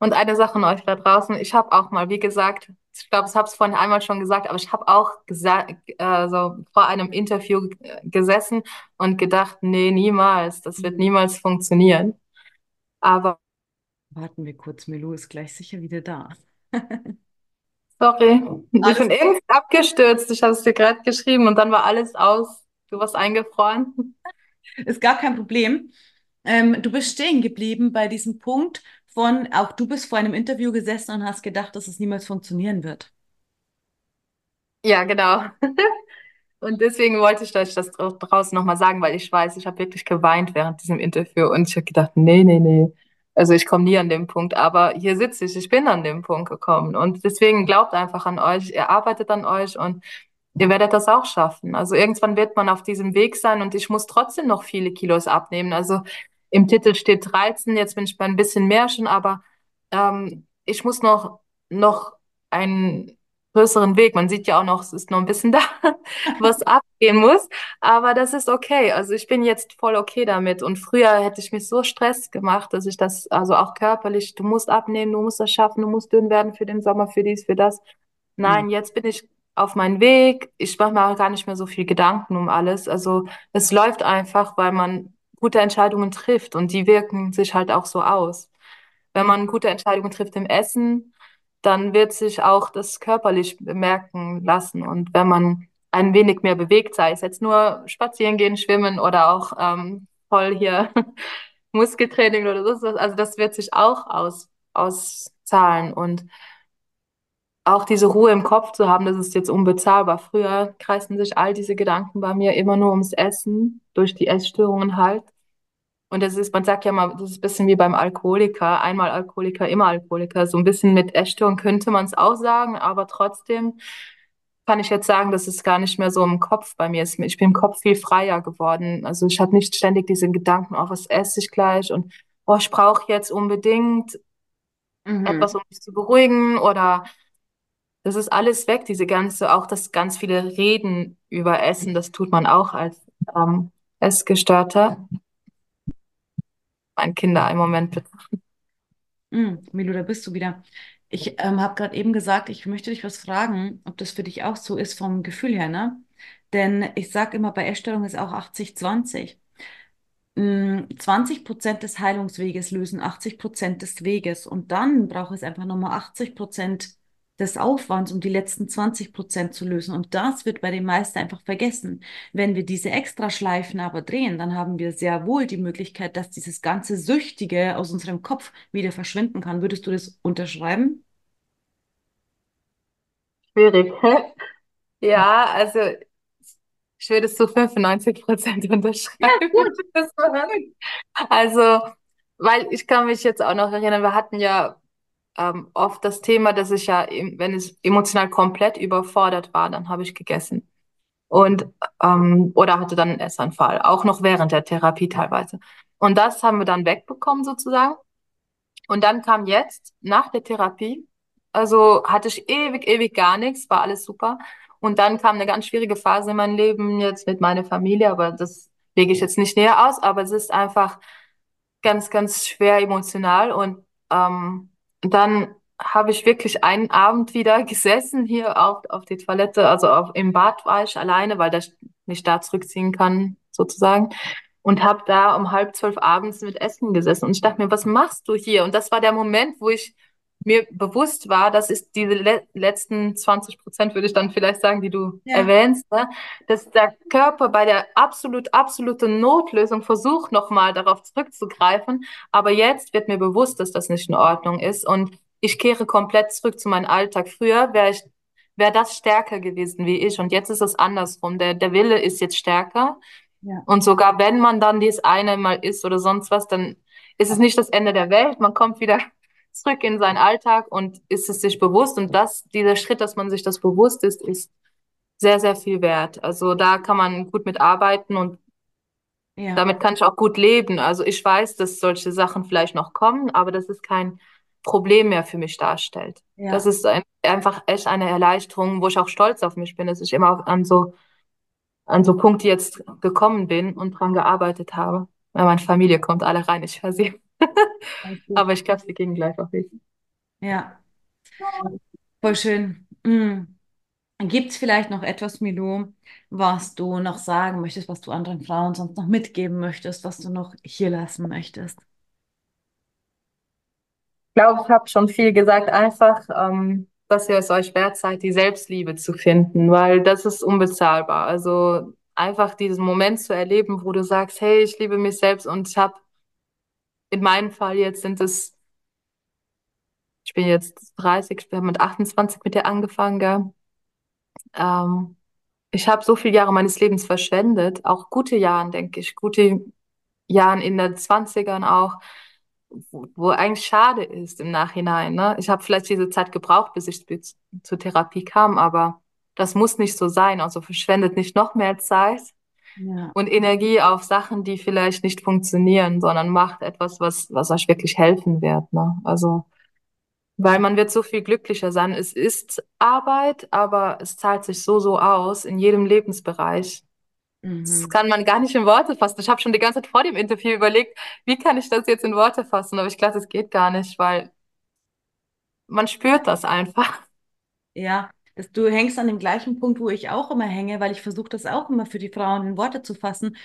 Und eine Sache an euch da draußen, ich habe auch mal, wie gesagt, ich glaube, ich habe es vorhin einmal schon gesagt, aber ich habe auch gesagt, äh, so vor einem Interview äh, gesessen und gedacht, nee, niemals, das wird niemals funktionieren. Aber
Warten wir kurz, Milou ist gleich sicher wieder da.
sorry, ich bin irgendwie abgestürzt. Ich habe es dir gerade geschrieben und dann war alles aus. Du warst eingefroren.
Ist gar kein Problem. Ähm, du bist stehen geblieben bei diesem Punkt von, auch du bist vor einem Interview gesessen und hast gedacht, dass es niemals funktionieren wird.
Ja, genau. Und deswegen wollte ich euch das dra- draußen nochmal sagen, weil ich weiß, ich habe wirklich geweint während diesem Interview und ich habe gedacht, nee, nee, nee. Also ich komme nie an den Punkt, aber hier sitze ich, ich bin an den Punkt gekommen und deswegen glaubt einfach an euch, ihr arbeitet an euch und ihr werdet das auch schaffen. Also irgendwann wird man auf diesem Weg sein und ich muss trotzdem noch viele Kilos abnehmen. Also im Titel steht 13, jetzt bin ich bei ein bisschen mehr schon, aber ähm, ich muss noch, noch einen größeren Weg. Man sieht ja auch noch, es ist noch ein bisschen da, was abgehen muss. Aber das ist okay. Also ich bin jetzt voll okay damit. Und früher hätte ich mich so Stress gemacht, dass ich das, also auch körperlich, du musst abnehmen, du musst das schaffen, du musst dünn werden für den Sommer, für dies, für das.
Mhm.
Nein, jetzt bin ich auf meinem Weg. Ich mache mir auch gar nicht mehr so viel Gedanken um alles. Also es läuft einfach, weil man gute Entscheidungen trifft und die wirken sich halt auch so aus. Wenn man gute Entscheidungen trifft im Essen, dann wird sich auch das körperlich bemerken lassen. Und wenn man ein wenig mehr bewegt, sei es jetzt nur spazieren gehen, schwimmen oder auch ähm, voll hier Muskeltraining oder so, also das wird sich auch aus, auszahlen. Und auch diese Ruhe im Kopf zu haben, das ist jetzt unbezahlbar. Früher kreisten sich all diese Gedanken bei mir immer nur ums Essen, durch die Essstörungen halt. Und das ist, man sagt ja mal, das ist ein bisschen wie beim Alkoholiker. Einmal Alkoholiker, immer Alkoholiker. So ein bisschen mit Essstörung könnte man es auch sagen, aber trotzdem kann ich jetzt sagen, dass es gar nicht mehr so im Kopf bei mir ist. Ich bin im Kopf viel freier geworden. Also ich habe nicht ständig diese Gedanken, oh, was esse ich gleich und oh, ich brauche jetzt unbedingt
Mhm.
etwas, um mich zu beruhigen oder das ist alles weg, diese ganze, auch das ganz viele Reden über Essen, das tut man auch als ähm, Essgestörter. Mein Kinder im Moment bitte.
Mhm. Milou, da bist du wieder. Ich ähm, habe gerade eben gesagt, ich möchte dich was fragen, ob das für dich auch so ist vom Gefühl her, ne? Denn ich sage immer, bei Essstörung ist auch 80-20. Mm, 20 Prozent des Heilungsweges lösen 80 Prozent des Weges und dann braucht es einfach nochmal 80 Prozent des Aufwands, um die letzten 20 Prozent zu lösen. Und das wird bei den meisten einfach vergessen. Wenn wir diese Extraschleifen aber drehen, dann haben wir sehr wohl die Möglichkeit, dass dieses ganze Süchtige aus unserem Kopf wieder verschwinden kann. Würdest du das unterschreiben?
Schwierig. Ja, also ich würde es zu 95 Prozent unterschreiben. War- Also, weil ich kann mich jetzt auch noch erinnern, wir hatten ja ähm, oft das Thema, dass ich ja, wenn es emotional komplett überfordert war, dann habe ich gegessen. Und ähm, oder hatte dann einen Essanfall, auch noch während der Therapie teilweise. Und das haben wir dann wegbekommen sozusagen. Und dann kam jetzt, nach der Therapie, also hatte ich ewig, ewig gar nichts, war alles super. Und dann kam eine ganz schwierige Phase in meinem Leben jetzt mit meiner Familie, aber das lege ich jetzt nicht näher aus, aber es ist einfach ganz, ganz schwer emotional. Und ähm, dann habe ich wirklich einen Abend wieder gesessen hier auf, auf die Toilette, also auf, im Bad war ich alleine, weil ich mich da zurückziehen kann, sozusagen. Und habe da um halb zwölf abends mit Essen gesessen. Und ich dachte mir, was machst du hier? Und das war der Moment, wo ich mir bewusst war, das ist diese le letzten 20 Prozent, würde ich dann vielleicht sagen, die du
Ja,
erwähnst, ne? dass der Körper bei der absolut, absoluten Notlösung versucht, nochmal darauf zurückzugreifen. Aber jetzt wird mir bewusst, dass das nicht in Ordnung ist. Und ich kehre komplett zurück zu meinem Alltag. Früher wäre ich, wäre das stärker gewesen wie ich. Und jetzt ist es andersrum. Der, der Wille ist jetzt stärker.
ja,
Und sogar wenn man dann dies eine Mal isst oder sonst was, dann ist es nicht das Ende der Welt. Man kommt wieder zurück in seinen Alltag und ist es sich bewusst. Und das, dieser Schritt, dass man sich das bewusst ist, ist sehr, sehr viel wert. Also da kann man gut mitarbeiten und
ja,
damit kann ich auch gut leben. Also ich weiß, dass solche Sachen vielleicht noch kommen, aber das ist kein Problem mehr für mich darstellt. Das
ja,
ist ein, einfach echt eine Erleichterung, wo ich auch stolz auf mich bin, dass ich immer an so, an so Punkte jetzt gekommen bin und dran gearbeitet habe. Ja, meine Familie kommt alle rein, ich höre sie. Aber ich glaube, sie gehen gleich auf mich.
Ja, voll schön. Mm. Gibt es vielleicht noch etwas, Milou, was du noch sagen möchtest, was du anderen Frauen sonst noch mitgeben möchtest, was du noch hier lassen möchtest?
Ich glaube, ich habe schon viel gesagt, einfach, ähm, dass ihr es euch wert seid, die Selbstliebe zu finden, weil das ist unbezahlbar. Also einfach diesen Moment zu erleben, wo du sagst, hey, ich liebe mich selbst und ich habe in meinem Fall jetzt sind es, ich bin jetzt 30, ich habe mit 28 mit dir angefangen, gell? Ähm, ich habe so viele Jahre meines Lebens verschwendet, auch gute Jahre, denke ich, gute Jahren in den Zwanzigern auch, wo, wo eigentlich schade ist im Nachhinein. Ne? Ich habe vielleicht diese Zeit gebraucht, bis ich zur Therapie kam, aber das muss nicht so sein. Also verschwendet nicht noch mehr Zeit
Ja,
und Energie auf Sachen, die vielleicht nicht funktionieren, sondern macht etwas, was, was euch wirklich helfen wird. Ne? Also, weil man wird so viel glücklicher sein. Es ist Arbeit, aber es zahlt sich so, so aus in jedem Lebensbereich. Das
mhm.
kann man gar nicht in Worte fassen. Ich habe schon die ganze Zeit vor dem Interview überlegt, wie kann ich das jetzt in Worte fassen? Aber ich glaube, das geht gar nicht, weil man spürt das einfach.
Ja, dass du hängst an dem gleichen Punkt, wo ich auch immer hänge, weil ich versuche das auch immer für die Frauen in Worte zu fassen.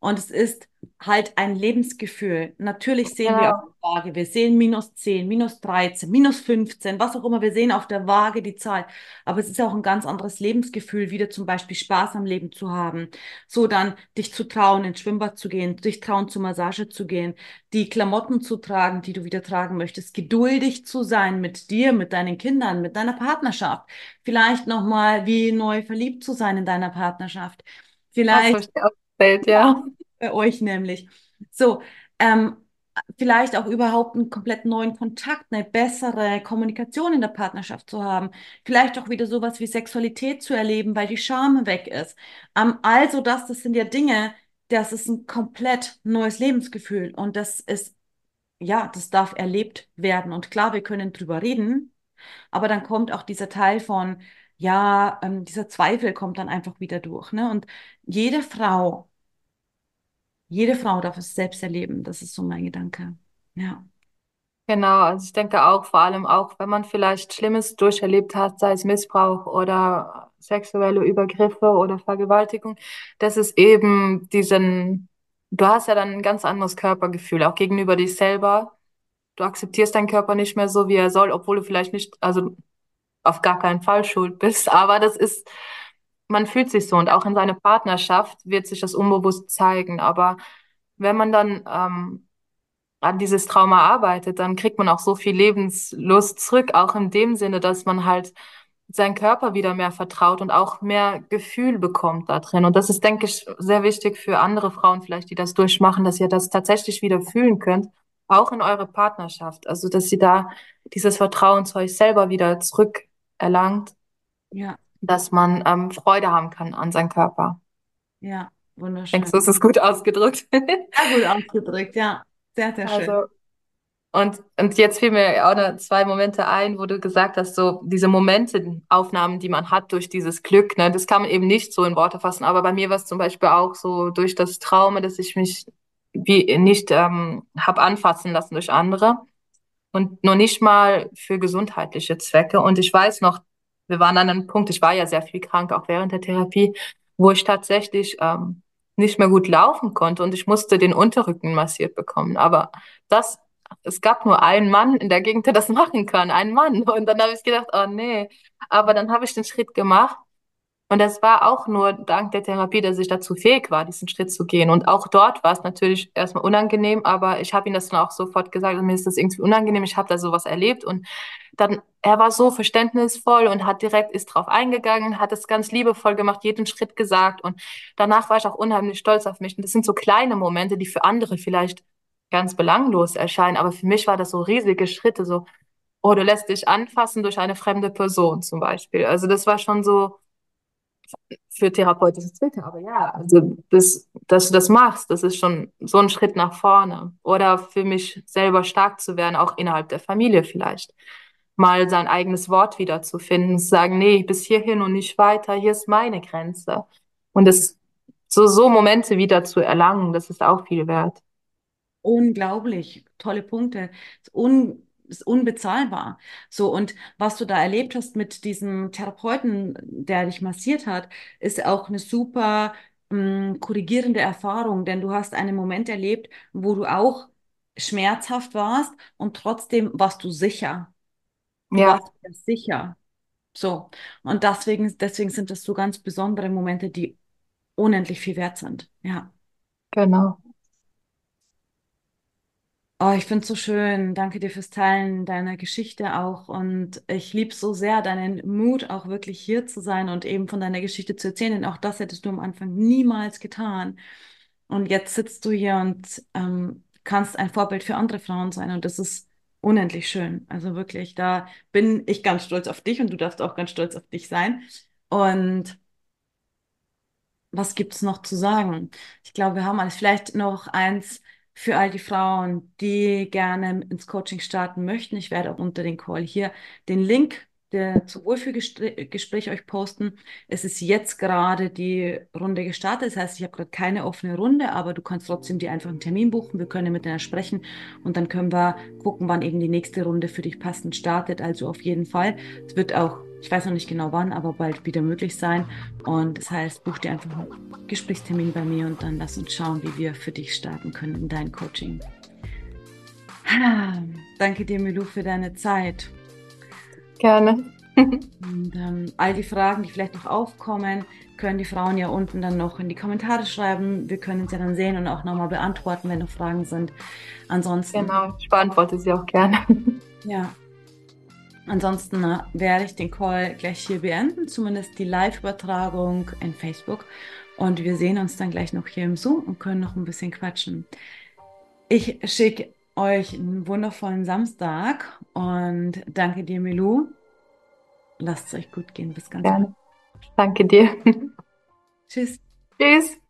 Und es ist halt ein Lebensgefühl. Natürlich sehen wir auf der Waage, wir sehen minus 10, minus 13, minus 15, was auch immer. Wir sehen auf der Waage die Zahl. Aber es ist ja auch ein ganz anderes Lebensgefühl, wieder zum Beispiel Spaß am Leben zu haben. So dann dich zu trauen, ins Schwimmbad zu gehen, dich trauen, zur Massage zu gehen, die Klamotten zu tragen, die du wieder tragen möchtest, geduldig zu sein mit dir, mit deinen Kindern, mit deiner Partnerschaft. Vielleicht nochmal wie neu verliebt zu sein in deiner Partnerschaft. Vielleicht
habe erzählt, ja.
bei euch nämlich. So, ähm, vielleicht auch überhaupt einen komplett neuen Kontakt, eine bessere Kommunikation in der Partnerschaft zu haben. Vielleicht auch wieder sowas wie Sexualität zu erleben, weil die Scham weg ist. Ähm, also das, das sind ja Dinge, das ist ein komplett neues Lebensgefühl und das ist, ja, das darf erlebt werden. Und klar, wir können drüber reden, aber dann kommt auch dieser Teil von, ja, ähm, dieser Zweifel kommt dann einfach wieder durch, ne? Und jede Frau jede Frau darf es selbst erleben. Das ist so mein Gedanke. Ja.
Genau, also ich denke auch, vor allem auch, wenn man vielleicht Schlimmes durcherlebt hat, sei es Missbrauch oder sexuelle Übergriffe oder Vergewaltigung, das ist eben diesen, du hast ja dann ein ganz anderes Körpergefühl, auch gegenüber dich selber. Du akzeptierst deinen Körper nicht mehr so, wie er soll, obwohl du vielleicht nicht, also auf gar keinen Fall schuld bist, aber das ist, man fühlt sich so und auch in seiner Partnerschaft wird sich das unbewusst zeigen, aber wenn man dann ähm, an dieses Trauma arbeitet, dann kriegt man auch so viel Lebenslust zurück, auch in dem Sinne, dass man halt seinen Körper wieder mehr vertraut und auch mehr Gefühl bekommt da drin. Und das ist, denke ich, sehr wichtig für andere Frauen vielleicht, die das durchmachen, dass ihr das tatsächlich wieder fühlen könnt, auch in eurer Partnerschaft. Also, dass sie da dieses Vertrauen zu euch selber wieder zurückerlangt,
Ja,
dass man ähm, Freude haben kann an seinem Körper.
ja,
Denkst
wunderschön.
du, es ist gut ausgedrückt?
Sehr gut ausgedrückt, ja. Sehr, sehr schön.
Also Und, und jetzt fiel mir auch noch zwei Momente ein, wo du gesagt hast, so diese Momente, Aufnahmen, die man hat durch dieses Glück, ne, das kann man eben nicht so in Worte fassen. Aber bei mir war es zum Beispiel auch so durch das Trauma, dass ich mich wie nicht ähm, hab anfassen lassen durch andere und nur nicht mal für gesundheitliche Zwecke. Und ich weiß noch, wir waren an einem Punkt, ich war ja sehr viel krank, auch während der Therapie, wo ich tatsächlich ähm, nicht mehr gut laufen konnte und ich musste den Unterrücken massiert bekommen. Aber das es gab nur einen Mann in der Gegend, der das machen kann, einen Mann. Und dann habe ich gedacht, oh nee. Aber dann habe ich den Schritt gemacht. Und das war auch nur dank der Therapie, dass ich dazu fähig war, diesen Schritt zu gehen. Und auch dort war es natürlich erstmal unangenehm, aber ich habe ihm das dann auch sofort gesagt, und mir ist das irgendwie unangenehm, ich habe da sowas erlebt. Und dann, er war so verständnisvoll und hat direkt, ist drauf eingegangen, hat es ganz liebevoll gemacht, jeden Schritt gesagt. Und danach war ich auch unheimlich stolz auf mich. Und das sind so kleine Momente, die für andere vielleicht ganz belanglos erscheinen. Aber für mich war das so riesige Schritte, so, oh, du lässt dich anfassen durch eine fremde Person zum Beispiel. Also das war schon so für therapeutische Zwecke. Aber ja, also das, dass du das machst, das ist schon so ein Schritt nach vorne. Oder für mich selber stark zu werden, auch innerhalb der Familie vielleicht. Mal sein eigenes Wort wiederzufinden, zu sagen, nee, bis hierhin und nicht weiter, hier ist meine Grenze. Und das, so, so Momente wieder zu erlangen, das ist auch viel wert.
Unglaublich, tolle Punkte. Un, ist unbezahlbar. So, und was du da erlebt hast mit diesem Therapeuten, der dich massiert hat, ist auch eine super mh, korrigierende Erfahrung, denn du hast einen Moment erlebt, wo du auch schmerzhaft warst und trotzdem warst du sicher. Du
Ja,
warst sicher. So. Und deswegen, deswegen sind das so ganz besondere Momente, die unendlich viel wert sind. Ja.
genau.
Oh, ich finde es so schön. Danke dir fürs Teilen deiner Geschichte auch. Und ich liebe so sehr deinen Mut, auch wirklich hier zu sein und eben von deiner Geschichte zu erzählen. Denn auch das hättest du am Anfang niemals getan. Und jetzt sitzt du hier und ähm, kannst ein Vorbild für andere Frauen sein. Und das ist unendlich schön. Also wirklich, da bin ich ganz stolz auf dich und du darfst auch ganz stolz auf dich sein. Und was gibt's noch zu sagen? Ich glaube, wir haben alles. Vielleicht noch eins für all die Frauen, die gerne ins Coaching starten möchten. Ich werde auch unter den Call hier den Link der zum Wohlfühlgespräch euch posten. Es ist jetzt gerade die Runde gestartet. Das heißt, ich habe gerade keine offene Runde, aber du kannst trotzdem dir einfach einen Termin buchen. Wir können miteinander sprechen und dann können wir gucken, wann eben die nächste Runde für dich passend startet. Also auf jeden Fall. Es wird auch ich weiß noch nicht genau wann, aber bald wieder möglich sein. Und das heißt, buch dir einfach einen Gesprächstermin bei mir und dann lass uns schauen, wie wir für dich starten können in dein Coaching. Danke dir, Milou, für deine Zeit.
Gerne.
Und ähm, all die Fragen, die vielleicht noch aufkommen, können die Frauen ja unten dann noch in die Kommentare schreiben. Wir können es ja dann sehen und auch nochmal beantworten, wenn noch Fragen sind. Ansonsten.
Genau, ich beantworte sie auch gerne.
Ja, Ansonsten äh, werde ich den Call gleich hier beenden, zumindest die Live-Übertragung in Facebook. Und wir sehen uns dann gleich noch hier im Zoom und können noch ein bisschen quatschen. Ich schicke euch einen wundervollen Samstag und danke dir, Milou. Lasst es euch gut gehen. Bis ganz
bald. Danke dir.
Tschüss.
Tschüss.